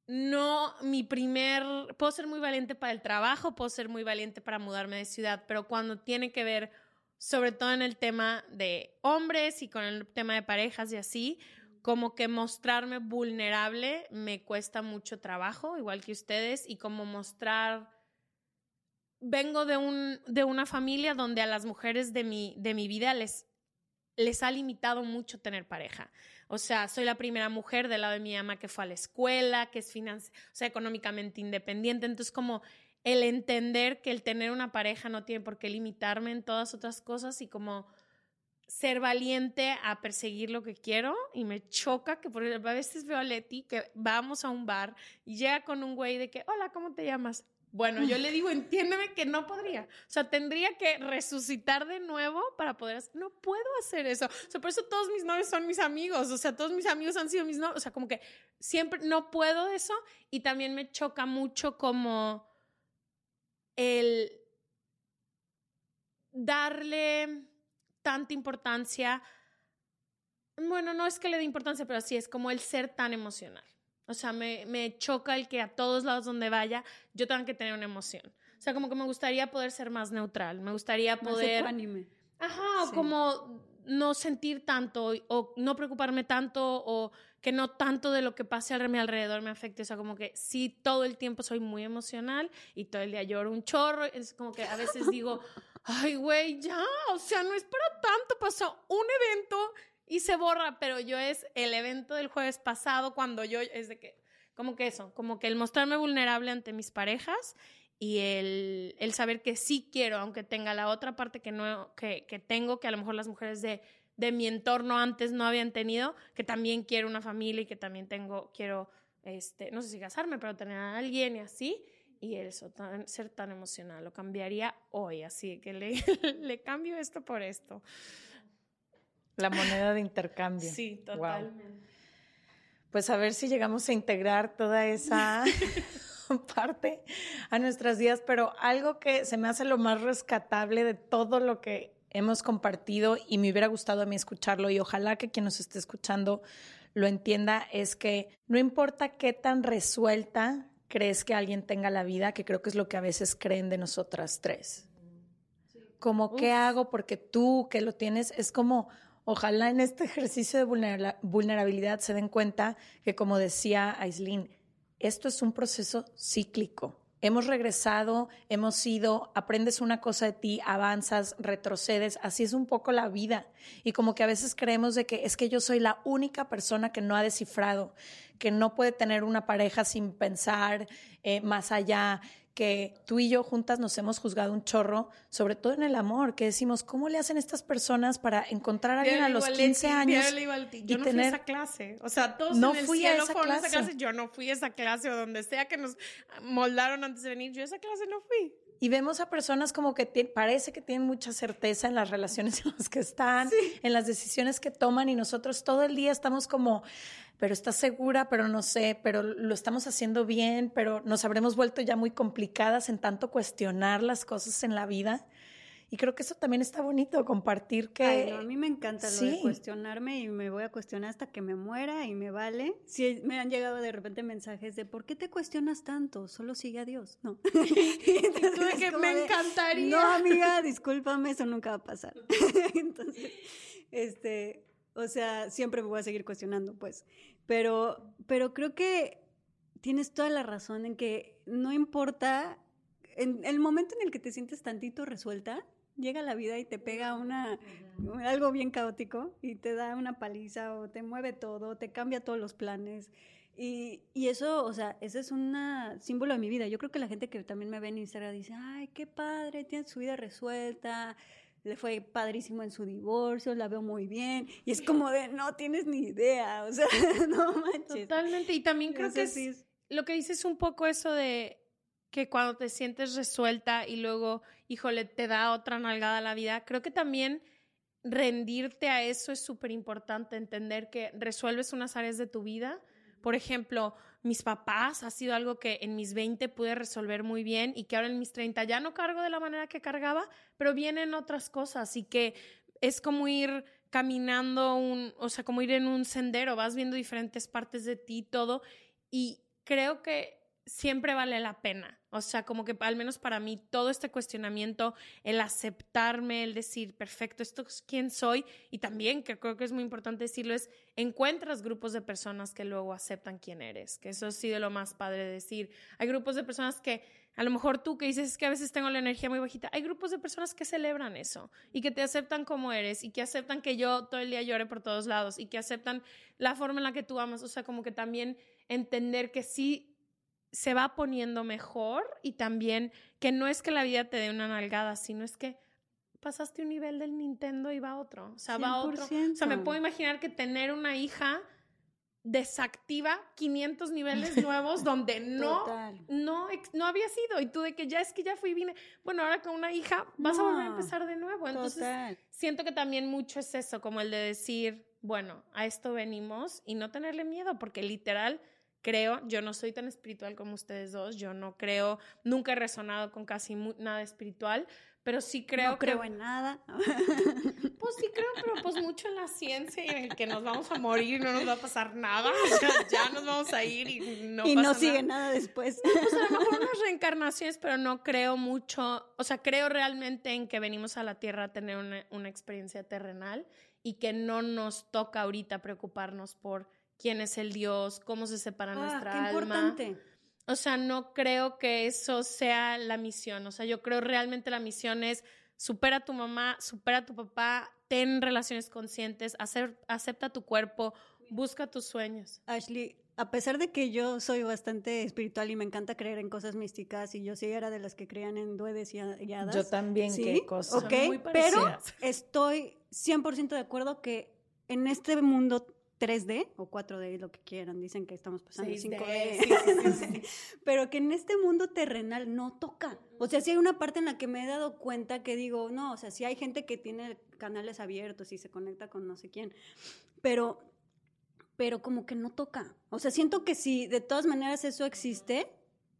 no, mi primer, puedo ser muy valiente para el trabajo, puedo ser muy valiente para mudarme de ciudad, pero cuando tiene que ver, sobre todo en el tema de hombres y con el tema de parejas y así, como que mostrarme vulnerable me cuesta mucho trabajo, igual que ustedes, y como mostrar vengo de, un, de una familia donde a las mujeres de mi, de mi vida les, les ha limitado mucho tener pareja. O sea, soy la primera mujer del lado de mi mamá que fue a la escuela, que es o sea, económicamente independiente. Entonces, como el entender que el tener una pareja no tiene por qué limitarme en todas otras cosas y como ser valiente a perseguir lo que quiero y me choca que por a veces veo a Leti que vamos a un bar y llega con un güey de que, hola, ¿cómo te llamas? Bueno, yo le digo, entiéndeme que no podría. O sea, tendría que resucitar de nuevo para poder hacer. No puedo hacer eso. O sea, por eso todos mis novios son mis amigos. O sea, todos mis amigos han sido mis novios. O sea, como que siempre no puedo eso. Y también me choca mucho como el darle tanta importancia. Bueno, no es que le dé importancia, pero sí es como el ser tan emocional. O sea, me, me choca el que a todos lados donde vaya yo tenga que tener una emoción. O sea, como que me gustaría poder ser más neutral. Me gustaría poder. Más anime. Ajá, o como no sentir tanto o no preocuparme tanto o que no tanto de lo que pase a mi alrededor me afecte. O sea, como que sí, todo el tiempo soy muy emocional y todo el día lloro un chorro. Es como que a veces digo, ay, güey, ya, o sea, no es para tanto. Pasó un evento y se borra, pero yo es el evento del jueves pasado cuando yo, es de que, como que eso, como que el mostrarme vulnerable ante mis parejas y el, el saber que sí quiero, aunque tenga la otra parte que, no, que, que tengo, que a lo mejor las mujeres de, de mi entorno antes no habían tenido, que también quiero una familia y que también tengo, quiero, este, no sé si casarme, pero tener a alguien y así. Y eso, ser tan emocional, lo cambiaría hoy, así que le, <laughs> le cambio esto por esto. La moneda de intercambio. Sí, totalmente. Pues a ver si llegamos a integrar toda esa <laughs> parte a nuestras vidas, pero algo que se me hace lo más rescatable de todo lo que hemos compartido y me hubiera gustado a mí escucharlo y ojalá que quien nos esté escuchando lo entienda es que no importa qué tan resuelta crees que alguien tenga la vida, que creo que es lo que a veces creen de nosotras tres. Como, ¿qué hago? Porque tú que lo tienes, es como, Ojalá en este ejercicio de vulnerabilidad se den cuenta que, como decía Aislinn, esto es un proceso cíclico. Hemos regresado, hemos ido, aprendes una cosa de ti, avanzas, retrocedes, así es un poco la vida. Y como que a veces creemos de que es que yo soy la única persona que no ha descifrado, que no puede tener una pareja sin pensar eh, más allá, que tú y yo juntas nos hemos juzgado un chorro, sobre todo en el amor, que decimos, ¿cómo le hacen estas personas para encontrar a alguien a los 15 años? Yo no fui a esa clase. O sea, todos no en el fui cielo a esa fueron clase. a esa clase. Yo no fui a esa clase o donde sea que nos moldaron antes de venir. Yo a esa clase no fui. Y vemos a personas como que parece que tienen mucha certeza en las relaciones <laughs> en las que están, en las decisiones que toman y nosotros todo el día estamos como, pero estás segura, pero no sé, pero lo estamos haciendo bien, pero nos habremos vuelto ya muy complicadas en tanto cuestionar las cosas en la vida. Y creo que eso también está bonito, compartir que... Ay, a mí me encanta lo de cuestionarme y me voy a cuestionar hasta que me muera y me vale. Si me han llegado de repente mensajes de ¿por qué te cuestionas tanto? Solo sigue a Dios. No. <laughs> <laughs> Entonces, que me encantaría. No, amiga, discúlpame, eso nunca va a pasar. <laughs> Entonces, este, o sea, siempre me voy a seguir cuestionando, pues. Pero, pero creo que tienes toda la razón en que no importa, en el momento en el que te sientes tantito resuelta, llega la vida y te pega una algo bien caótico y te da una paliza o te mueve todo, te cambia todos los planes. Y, y eso, o sea, ese es un símbolo de mi vida. Yo creo que la gente que también me ve en Instagram dice, ay, qué padre, tiene su vida resuelta, le fue padrísimo en su divorcio, la veo muy bien, y es como de, no tienes ni idea, o sea, <laughs> no manches. Totalmente, y también creo que es, lo que dices un poco eso de que cuando te sientes resuelta y luego, híjole, te da otra nalgada a la vida, creo que también rendirte a eso es súper importante, entender que resuelves unas áreas de tu vida, por ejemplo, mis papás ha sido algo que en mis 20 pude resolver muy bien y que ahora en mis 30 ya no cargo de la manera que cargaba, pero vienen otras cosas y que es como ir caminando un, o sea, como ir en un sendero, vas viendo diferentes partes de ti, todo, y creo que siempre vale la pena. O sea, como que al menos para mí todo este cuestionamiento, el aceptarme, el decir, perfecto, esto es quién soy, y también que creo que es muy importante decirlo, es encuentras grupos de personas que luego aceptan quién eres, que eso ha sido lo más padre de decir. Hay grupos de personas que a lo mejor tú que dices que a veces tengo la energía muy bajita, hay grupos de personas que celebran eso y que te aceptan como eres y que aceptan que yo todo el día llore por todos lados y que aceptan la forma en la que tú amas, o sea, como que también entender que sí se va poniendo mejor y también que no es que la vida te dé una nalgada, sino es que pasaste un nivel del Nintendo y va a otro, o sea, va a otro. O sea, me puedo imaginar que tener una hija desactiva 500 niveles <laughs> nuevos donde no, no, no había sido. Y tú de que ya es que ya fui y vine. Bueno, ahora con una hija vas a volver a empezar de nuevo. Entonces, siento que también mucho es eso, como el de decir, bueno, a esto venimos y no tenerle miedo, porque literal creo, yo no soy tan espiritual como ustedes dos, yo no creo, nunca he resonado con casi nada espiritual, pero sí creo no creo en nada. <laughs> Pues sí creo, pero pues mucho en la ciencia y en que nos vamos a morir, no nos va a pasar nada, ya nos vamos a ir y no y no sigue nada, después. pues a lo mejor unas reencarnaciones, pero no creo mucho, o sea, creo realmente en que venimos a la Tierra a tener una, una experiencia terrenal y que no nos toca ahorita preocuparnos por quién es el Dios, cómo se separa ah, nuestra qué alma. Importante o sea, no creo que eso sea la misión. O sea, yo creo realmente la misión es supera a tu mamá, supera a tu papá, ten relaciones conscientes, hacer, acepta tu cuerpo, busca tus sueños. Ashley, a pesar de que yo soy bastante espiritual y me encanta creer en cosas místicas y yo sí era de las que creían en duendes y hadas. Yo también, ¿sí? qué cosas. Ok, pero estoy 100% de acuerdo que en este mundo 3D o 4D, lo que quieran, dicen que estamos pasando 5D, <laughs> pero que en este mundo terrenal no toca. O sea, si hay una parte en la que me he dado cuenta que digo, no, o sea, si hay gente que tiene canales abiertos y se conecta con no sé quién, pero, pero como que no toca. O sea, siento que si de todas maneras eso existe,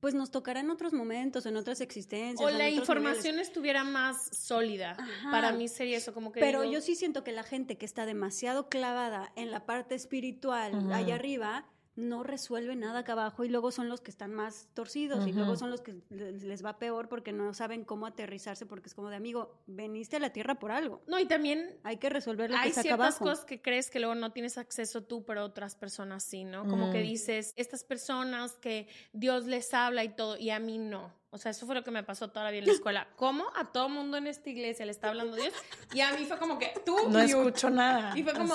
pues nos tocará en otros momentos, en otras existencias. O la información estuviera más sólida. Para mí sería eso, como que. Pero yo sí siento que la gente que está demasiado clavada en la parte espiritual, allá arriba, no resuelve nada acá abajo y luego son los que están más torcidos y luego son los que les va peor porque no saben cómo aterrizarse porque es como de amigo, veniste a la tierra por algo. No, y también hay que resolver lo que está acá abajo. Hay ciertas cosas que crees que luego no tienes acceso tú, pero otras personas sí, ¿no? Como que dices, estas personas que Dios les habla y todo y a mí no. O sea, eso fue lo que me pasó toda la vida en la <laughs> escuela. ¿Cómo a todo mundo en esta iglesia le está hablando Dios? Y a mí fue como que tú no escucho nada. Y fue como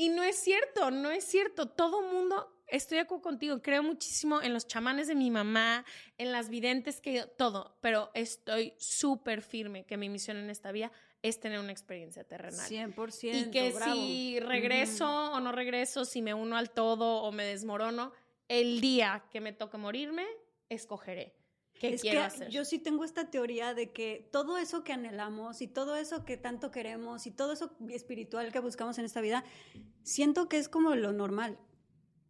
y no es cierto, no es cierto. Todo mundo estoy de acuerdo contigo, creo muchísimo en los chamanes de mi mamá, en las videntes, que todo, pero estoy súper firme que mi misión en esta vida es tener una experiencia terrenal. 100%. Y que si regreso o no regreso, si me uno al todo o me desmorono, el día que me toque morirme, escogeré. ¿Qué quiero hacer? Yo sí tengo esta teoría de que todo eso que anhelamos y todo eso que tanto queremos y todo eso espiritual que buscamos en esta vida, siento que es como lo normal.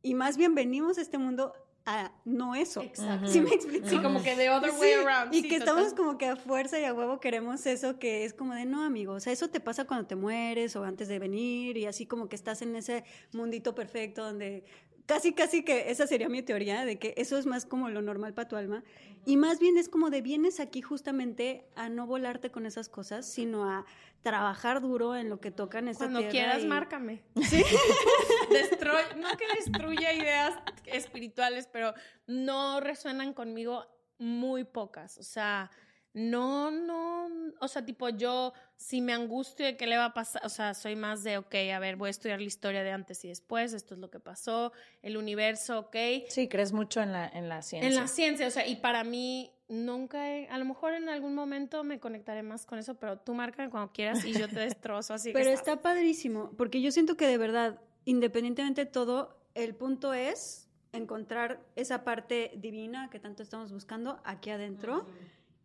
Y más bien venimos a este mundo a no eso. Exacto. ¿Sí me explico? Sí, como que de other way around. Y que estamos como que a fuerza y a huevo queremos eso que es como de no, amigo. O sea, eso te pasa cuando te mueres o antes de venir y así como que estás en ese mundito perfecto donde casi, casi que esa sería mi teoría de que eso es más como lo normal para tu alma. Y más bien es como de vienes aquí justamente a no volarte con esas cosas, sino a trabajar duro en lo que toca en esta Cuando quieras, márcame. Sí. <laughs> no que destruya ideas espirituales, pero no resuenan conmigo muy pocas. O sea, no, no, o sea, tipo yo, si me angustio de qué le va a pasar, o sea, soy más de, ok, a ver, voy a estudiar la historia de antes y después, esto es lo que pasó, el universo, ok. Sí, crees mucho en la, en la ciencia. En la ciencia, o sea, y para mí nunca, he, a lo mejor en algún momento me conectaré más con eso, pero tú marca cuando quieras y yo te destrozo así. <laughs> pero está padrísimo, porque yo siento que de verdad, independientemente de todo, el punto es encontrar esa parte divina que tanto estamos buscando aquí adentro.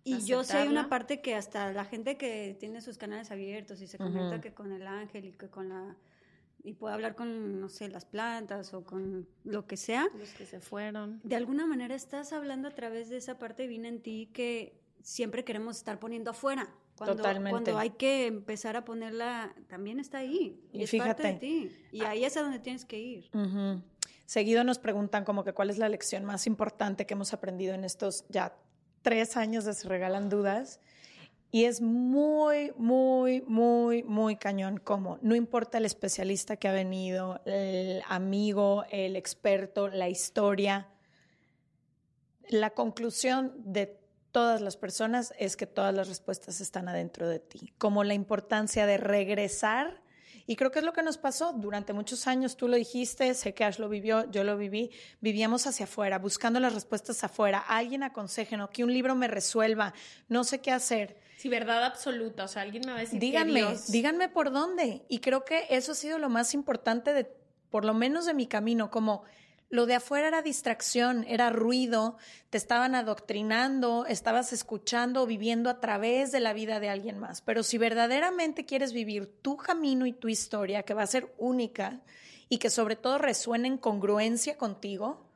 Y yo sé una parte que hasta la gente que tiene sus canales abiertos y se conecta que con el ángel y que con la y puede hablar con no sé las plantas o con lo que sea los que se fueron. de alguna manera estás hablando a través de esa parte divina en ti que siempre queremos estar poniendo afuera cuando, Totalmente. cuando hay que empezar a ponerla también está ahí y, es parte de ti. Y ahí es a donde tienes que ir. Seguido nos preguntan como que cuál es la lección más importante que hemos aprendido en estos ya tres años de Se Regalan Dudas. Y es muy, muy, muy, muy cañón como no importa el especialista que ha venido, el amigo, el experto, la historia, la conclusión de todas las personas es que todas las respuestas están adentro de ti, como la importancia de regresar. Y creo que es lo que nos pasó durante muchos años. Tú lo dijiste, sé que Ash lo vivió, yo lo viví. Vivíamos hacia afuera, buscando las respuestas afuera. Alguien aconseje, que un libro me resuelva, no sé qué hacer. Sí, verdad absoluta. O sea, alguien me va a decir. Díganme, que Dios... díganme por dónde. Y creo que eso ha sido lo más importante de, por lo menos de mi camino, como lo de afuera era distracción, era ruido, te estaban adoctrinando, estabas escuchando, viviendo a través de la vida de alguien más. Pero si verdaderamente quieres vivir tu camino y tu historia, que va a ser única y que sobre todo resuene en congruencia contigo,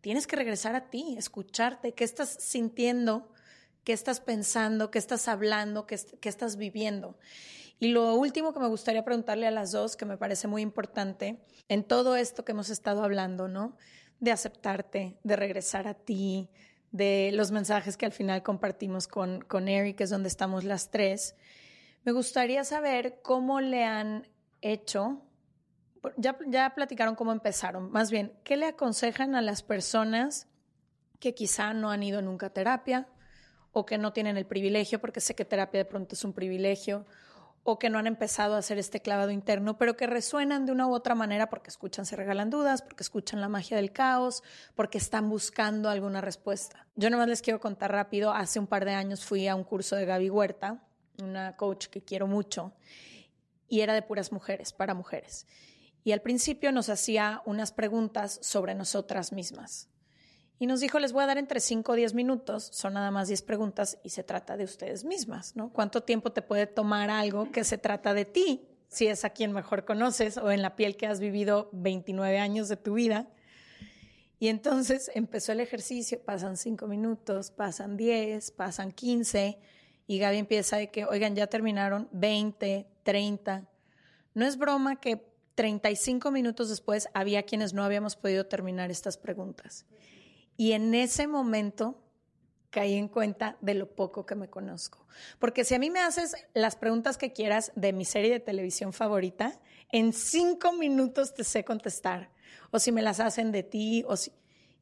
tienes que regresar a ti, escucharte, qué estás sintiendo, qué estás pensando, qué estás hablando, qué, qué estás viviendo. Y lo último que me gustaría preguntarle a las dos, que me parece muy importante, en todo esto que hemos estado hablando, ¿no? De aceptarte, de regresar a ti, de los mensajes que al final compartimos con, con Eric, que es donde estamos las tres. Me gustaría saber cómo le han hecho, ya, ya platicaron cómo empezaron, más bien, ¿qué le aconsejan a las personas que quizá no han ido nunca a terapia o que no tienen el privilegio, porque sé que terapia de pronto es un privilegio, o que no han empezado a hacer este clavado interno, pero que resuenan de una u otra manera porque escuchan Se Regalan Dudas, porque escuchan la magia del caos, porque están buscando alguna respuesta. Yo nomás les quiero contar rápido, hace un par de años fui a un curso de Gaby Huerta, una coach que quiero mucho, y era de puras mujeres, para mujeres. Y al principio nos hacía unas preguntas sobre nosotras mismas y nos dijo, les voy a dar entre 5 o 10 minutos, son nada más 10 preguntas y se trata de ustedes mismas, ¿no? ¿Cuánto tiempo te puede tomar algo que se trata de ti, si es a quien mejor conoces o en la piel que has vivido 29 años de tu vida? Y entonces empezó el ejercicio, pasan 5 minutos, pasan 10, pasan 15 y Gaby empieza de que, oigan, ya terminaron 20, 30. No es broma que 35 minutos después había quienes no habíamos podido terminar estas preguntas. Y en ese momento caí en cuenta de lo poco que me conozco. Porque si a mí me haces las preguntas que quieras de mi serie de televisión favorita, en cinco minutos te sé contestar. O si me las hacen de ti, o si...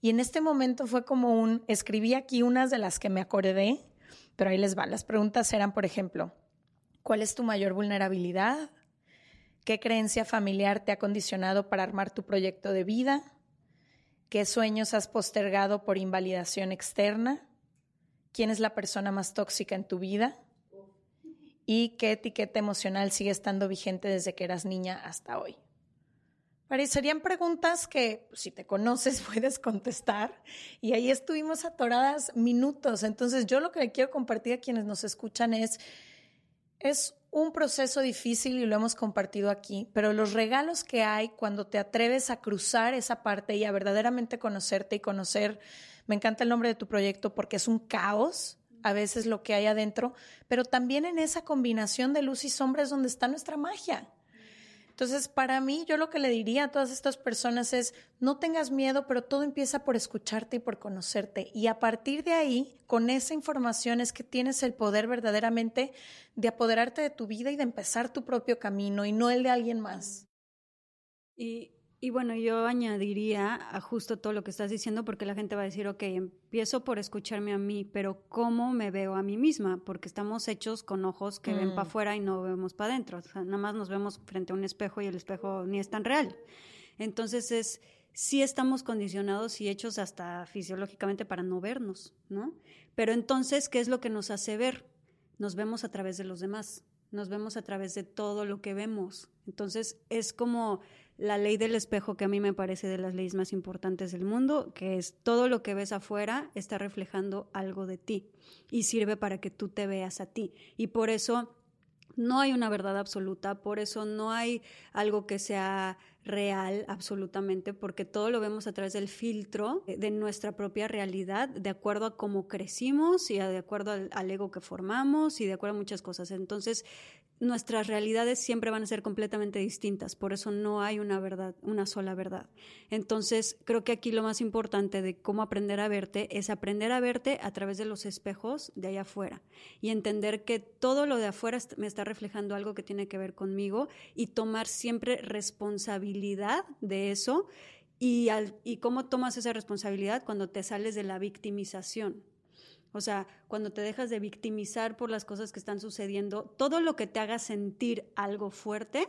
Y en este momento fue como un, escribí aquí unas de las que me acordé, pero ahí les va. Las preguntas eran, por ejemplo, ¿cuál es tu mayor vulnerabilidad? ¿Qué creencia familiar te ha condicionado para armar tu proyecto de vida? ¿Qué sueños has postergado por invalidación externa? ¿Quién es la persona más tóxica en tu vida? ¿Y qué etiqueta emocional sigue estando vigente desde que eras niña hasta hoy? Parecerían preguntas que pues, si te conoces <laughs> puedes contestar y ahí estuvimos atoradas minutos. Entonces yo lo que quiero compartir a quienes nos escuchan es, es un proceso difícil y lo hemos compartido aquí, pero los regalos que hay cuando te atreves a cruzar esa parte y a verdaderamente conocerte y conocer, me encanta el nombre de tu proyecto porque es un caos a veces lo que hay adentro, pero también en esa combinación de luz y sombra es donde está nuestra magia. Entonces, para mí, yo lo que le diría a todas estas personas es, no tengas miedo, pero todo empieza por escucharte y por conocerte. Y a partir de ahí, con esa información es que tienes el poder verdaderamente de apoderarte de tu vida y de empezar tu propio camino y no el de alguien más. Y y bueno, yo añadiría a justo todo lo que estás diciendo, porque la gente va a decir, ok, empiezo por escucharme a mí, pero ¿cómo me veo a mí misma? Porque estamos hechos con ojos que ven para Mm. afuera y no vemos para adentro. O sea, nada más nos vemos frente a un espejo y el espejo ni es tan real. Entonces es, sí estamos condicionados y hechos hasta fisiológicamente para no vernos, ¿no? Pero entonces, ¿qué es lo que nos hace ver? Nos vemos a través de los demás, nos vemos a través de todo lo que vemos. Entonces es como la ley del espejo que a mí me parece de las leyes más importantes del mundo, que es todo lo que ves afuera está reflejando algo de ti y sirve para que tú te veas a ti. Y por eso no hay una verdad absoluta, por eso no hay algo que sea real absolutamente, porque todo lo vemos a través del filtro de nuestra propia realidad, de acuerdo a cómo crecimos y de acuerdo al, al ego que formamos y de acuerdo a muchas cosas. Entonces, nuestras realidades siempre van a ser completamente distintas, por eso no hay una verdad, una sola verdad. Entonces, creo que aquí lo más importante de cómo aprender a verte es aprender a verte a través de los espejos de allá afuera y entender que todo lo de afuera me está reflejando algo que tiene que ver conmigo y tomar siempre responsabilidad de eso y, al, y cómo tomas esa responsabilidad cuando te sales de la victimización O sea, cuando te dejas de victimizar por las cosas que están sucediendo, todo lo que te haga sentir algo fuerte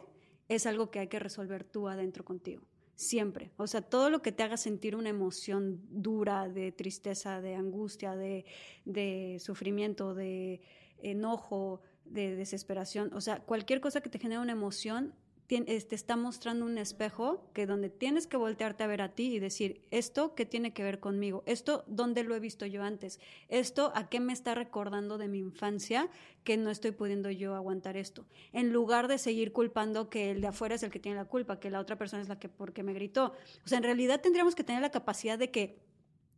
es algo que hay que resolver tú adentro contigo. Siempre. O sea, todo lo que te haga sentir una emoción dura de tristeza, de angustia, de, de sufrimiento, de enojo, de desesperación, o sea, cualquier cosa que te genere una emoción, te este, está mostrando un espejo que donde tienes que voltearte a ver a ti y decir, esto qué tiene que ver conmigo, esto dónde lo he visto yo antes, esto a qué me está recordando de mi infancia que no estoy pudiendo yo aguantar esto, en lugar de seguir culpando que el de afuera es el que tiene la culpa, que la otra persona es la que porque me gritó. O sea, en realidad tendríamos que tener la capacidad de que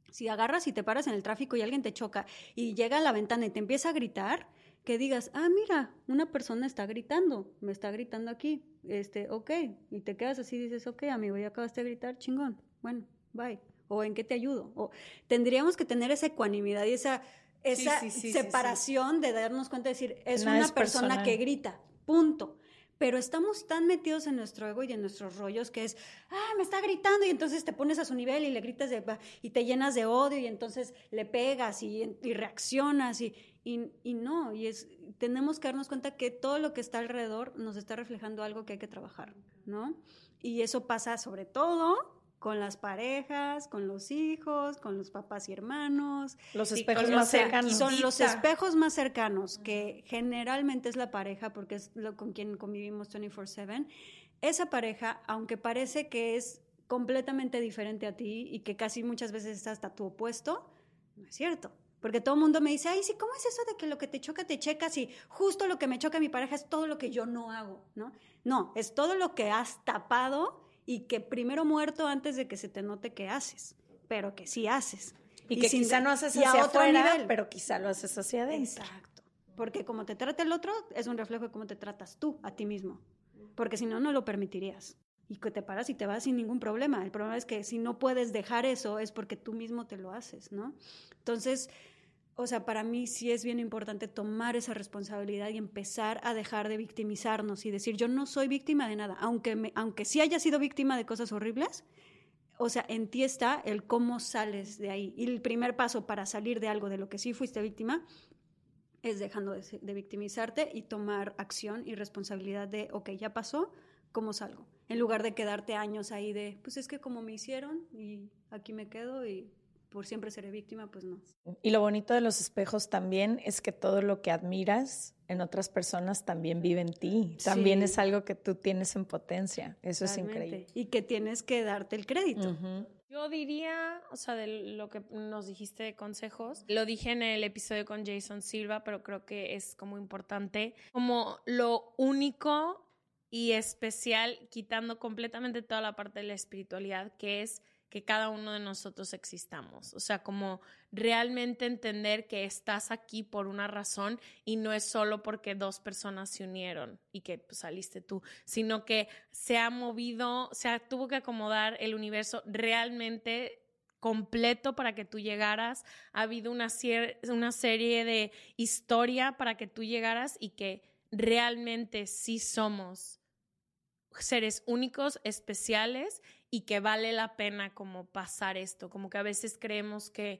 si agarras y te paras en el tráfico y alguien te choca y llega a la ventana y te empieza a gritar, que digas, ah, mira, una persona está gritando, me está gritando aquí, este, ok, y te quedas así y dices, ok, amigo, ya acabaste de gritar, chingón, bueno, bye, o en qué te ayudo, o tendríamos que tener esa ecuanimidad y esa, esa separación de darnos cuenta de decir, es una persona que grita, punto. Pero estamos tan metidos en nuestro ego y en nuestros rollos que es, ah, me está gritando y entonces te pones a su nivel y le gritas de, y te llenas de odio y entonces le pegas y, y reaccionas y, y, y, no, y es, tenemos que darnos cuenta que todo lo que está alrededor nos está reflejando algo que hay que trabajar, ¿no? Y eso pasa sobre todo con las parejas, con los hijos, con los papás y hermanos. Los espejos más cercanos. Son los espejos más cercanos, que generalmente es la pareja, porque es lo con quien convivimos 24/7. Esa pareja, aunque parece que es completamente diferente a ti y que casi muchas veces está hasta tu opuesto, no es cierto. Porque todo el mundo me dice, ay, sí, ¿cómo es eso de que lo que te choca te checas y justo lo que me choca a mi pareja es todo lo que yo no hago, ¿no? No, es todo lo que has tapado y que primero muerto antes de que se te note que haces, pero que sí haces. Y, que quizá no haces hacia afuera, nivel. pero quizá lo haces hacia adentro. Exacto. Porque como te trata el otro es un reflejo de cómo te tratas tú a ti mismo. Porque si no, no lo permitirías. Y que te paras y te vas sin ningún problema. El problema es que si no puedes dejar eso es porque tú mismo te lo haces, ¿no? Entonces, o sea, para mí sí es bien importante tomar esa responsabilidad y empezar a dejar de victimizarnos y decir, yo no soy víctima de nada, aunque, aunque sí haya sido víctima de cosas horribles, o sea, en ti está el cómo sales de ahí. Y el primer paso para salir de algo de lo que sí fuiste víctima es dejando de, de victimizarte y tomar acción y responsabilidad de, ok, ya pasó, ¿cómo salgo? En lugar de quedarte años ahí de, pues es que como me hicieron y aquí me quedo y por siempre seré víctima, pues no. Y lo bonito de los espejos también es que todo lo que admiras en otras personas también vive en ti. También es algo que tú tienes en potencia. Eso es increíble. Y que tienes que darte el crédito. Yo diría, o sea, de lo que nos dijiste de consejos, lo dije en el episodio con Jason Silva, pero creo que es como importante, como lo único y especial, quitando completamente toda la parte de la espiritualidad, que es que cada uno de nosotros existamos. O sea, como realmente entender que estás aquí por una razón y no es solo porque dos personas se unieron y que pues, saliste tú, sino que se ha movido, se tuvo que acomodar el universo realmente completo para que tú llegaras. Ha habido una, una serie de historia para que tú llegaras y que realmente sí somos seres únicos, especiales y que vale la pena como pasar esto, como que a veces creemos que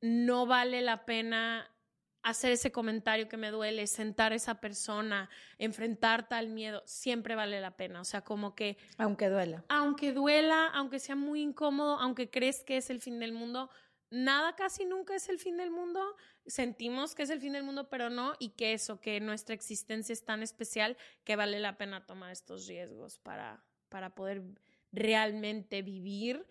no vale la pena hacer ese comentario que me duele, sentar a esa persona, enfrentar tal miedo, siempre vale la pena. O sea, como que... Aunque duela. Aunque duela, aunque sea muy incómodo, aunque crees que es el fin del mundo, nada casi nunca es el fin del mundo. Sentimos que es el fin del mundo, pero no, y que eso, que nuestra existencia es tan especial que vale la pena tomar estos riesgos para, para poder realmente vivir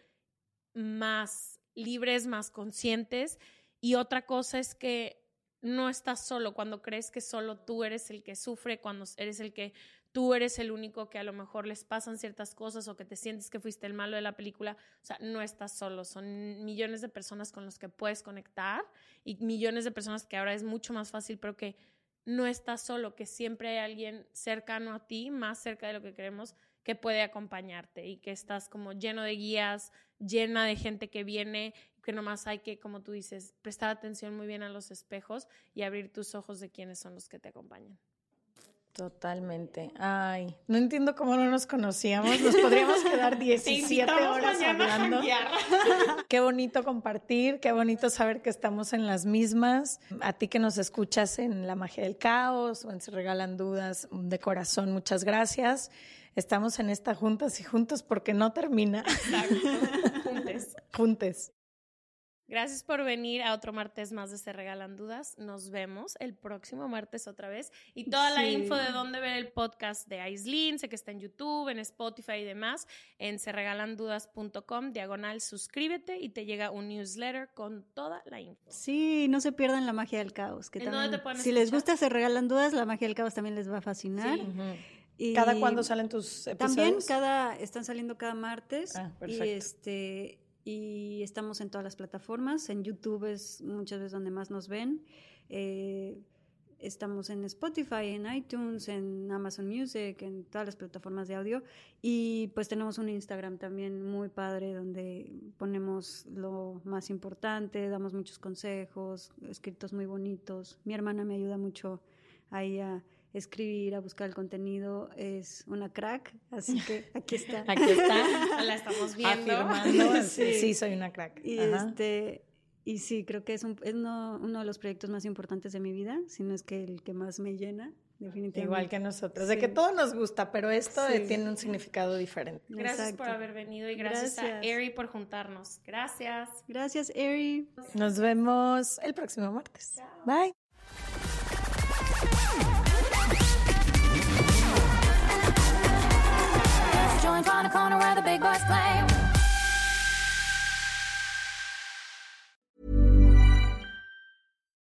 más libres, más conscientes. Y otra cosa es que no estás solo cuando crees que solo tú eres el que sufre, cuando eres el que tú eres el único que a lo mejor les pasan ciertas cosas o que te sientes que fuiste el malo de la película. O sea, no estás solo, son millones de personas con los que puedes conectar y millones de personas que ahora es mucho más fácil, pero que no estás solo, que siempre hay alguien cercano a ti, más cerca de lo que queremos, que puede acompañarte y que estás como lleno de guías, llena de gente que viene, que nomás hay que, como tú dices, prestar atención muy bien a los espejos y abrir tus ojos de quiénes son los que te acompañan. Totalmente. Ay, no entiendo cómo no nos conocíamos. Nos <laughs> podríamos quedar 17 horas hablando. <laughs> qué bonito compartir, qué bonito saber que estamos en las mismas. A ti que nos escuchas en La Magia del Caos o en Se Regalan Dudas, de corazón, muchas gracias. Estamos en esta juntas y juntos porque no termina. <laughs> Juntes. Juntes. Gracias por venir a otro martes más de Se Regalan Dudas. Nos vemos el próximo martes otra vez. Y toda la info de dónde ver el podcast de Aislin, sé que está en YouTube, en Spotify y demás, en serregalandudas.com, diagonal, suscríbete y te llega un newsletter con toda la info. Sí, no se pierdan la magia del caos. Que ¿En también, dónde te pueden si les gusta Se Regalan Dudas, la magia del caos también les va a fascinar. Y ¿Cada cuándo salen tus episodios? También cada, están saliendo cada martes. Ah, y perfecto. este y estamos en todas las plataformas. En YouTube es muchas veces donde más nos ven. Eh, estamos en Spotify, en iTunes, en Amazon Music, en todas las plataformas de audio. Y pues tenemos un Instagram también muy padre donde ponemos lo más importante, damos muchos consejos, escritos muy bonitos. Mi hermana me ayuda mucho ahí a escribir, a buscar el contenido. Es una crack, así que <laughs> aquí está. Aquí está. <laughs> La estamos viendo. Afirmando. <laughs> Sí, soy una crack. Y Ajá. este y sí, creo que es, un, es uno, uno de los proyectos más importantes de mi vida, si no es que el que más me llena, definitivamente. Igual que nosotros. De que todo nos gusta, pero esto Sí. eh, tiene un significado diferente. Gracias por haber venido y gracias, a. Eri por juntarnos. Gracias. Gracias, Eri. Nos vemos el próximo martes. Bye. The corner where the big boys play.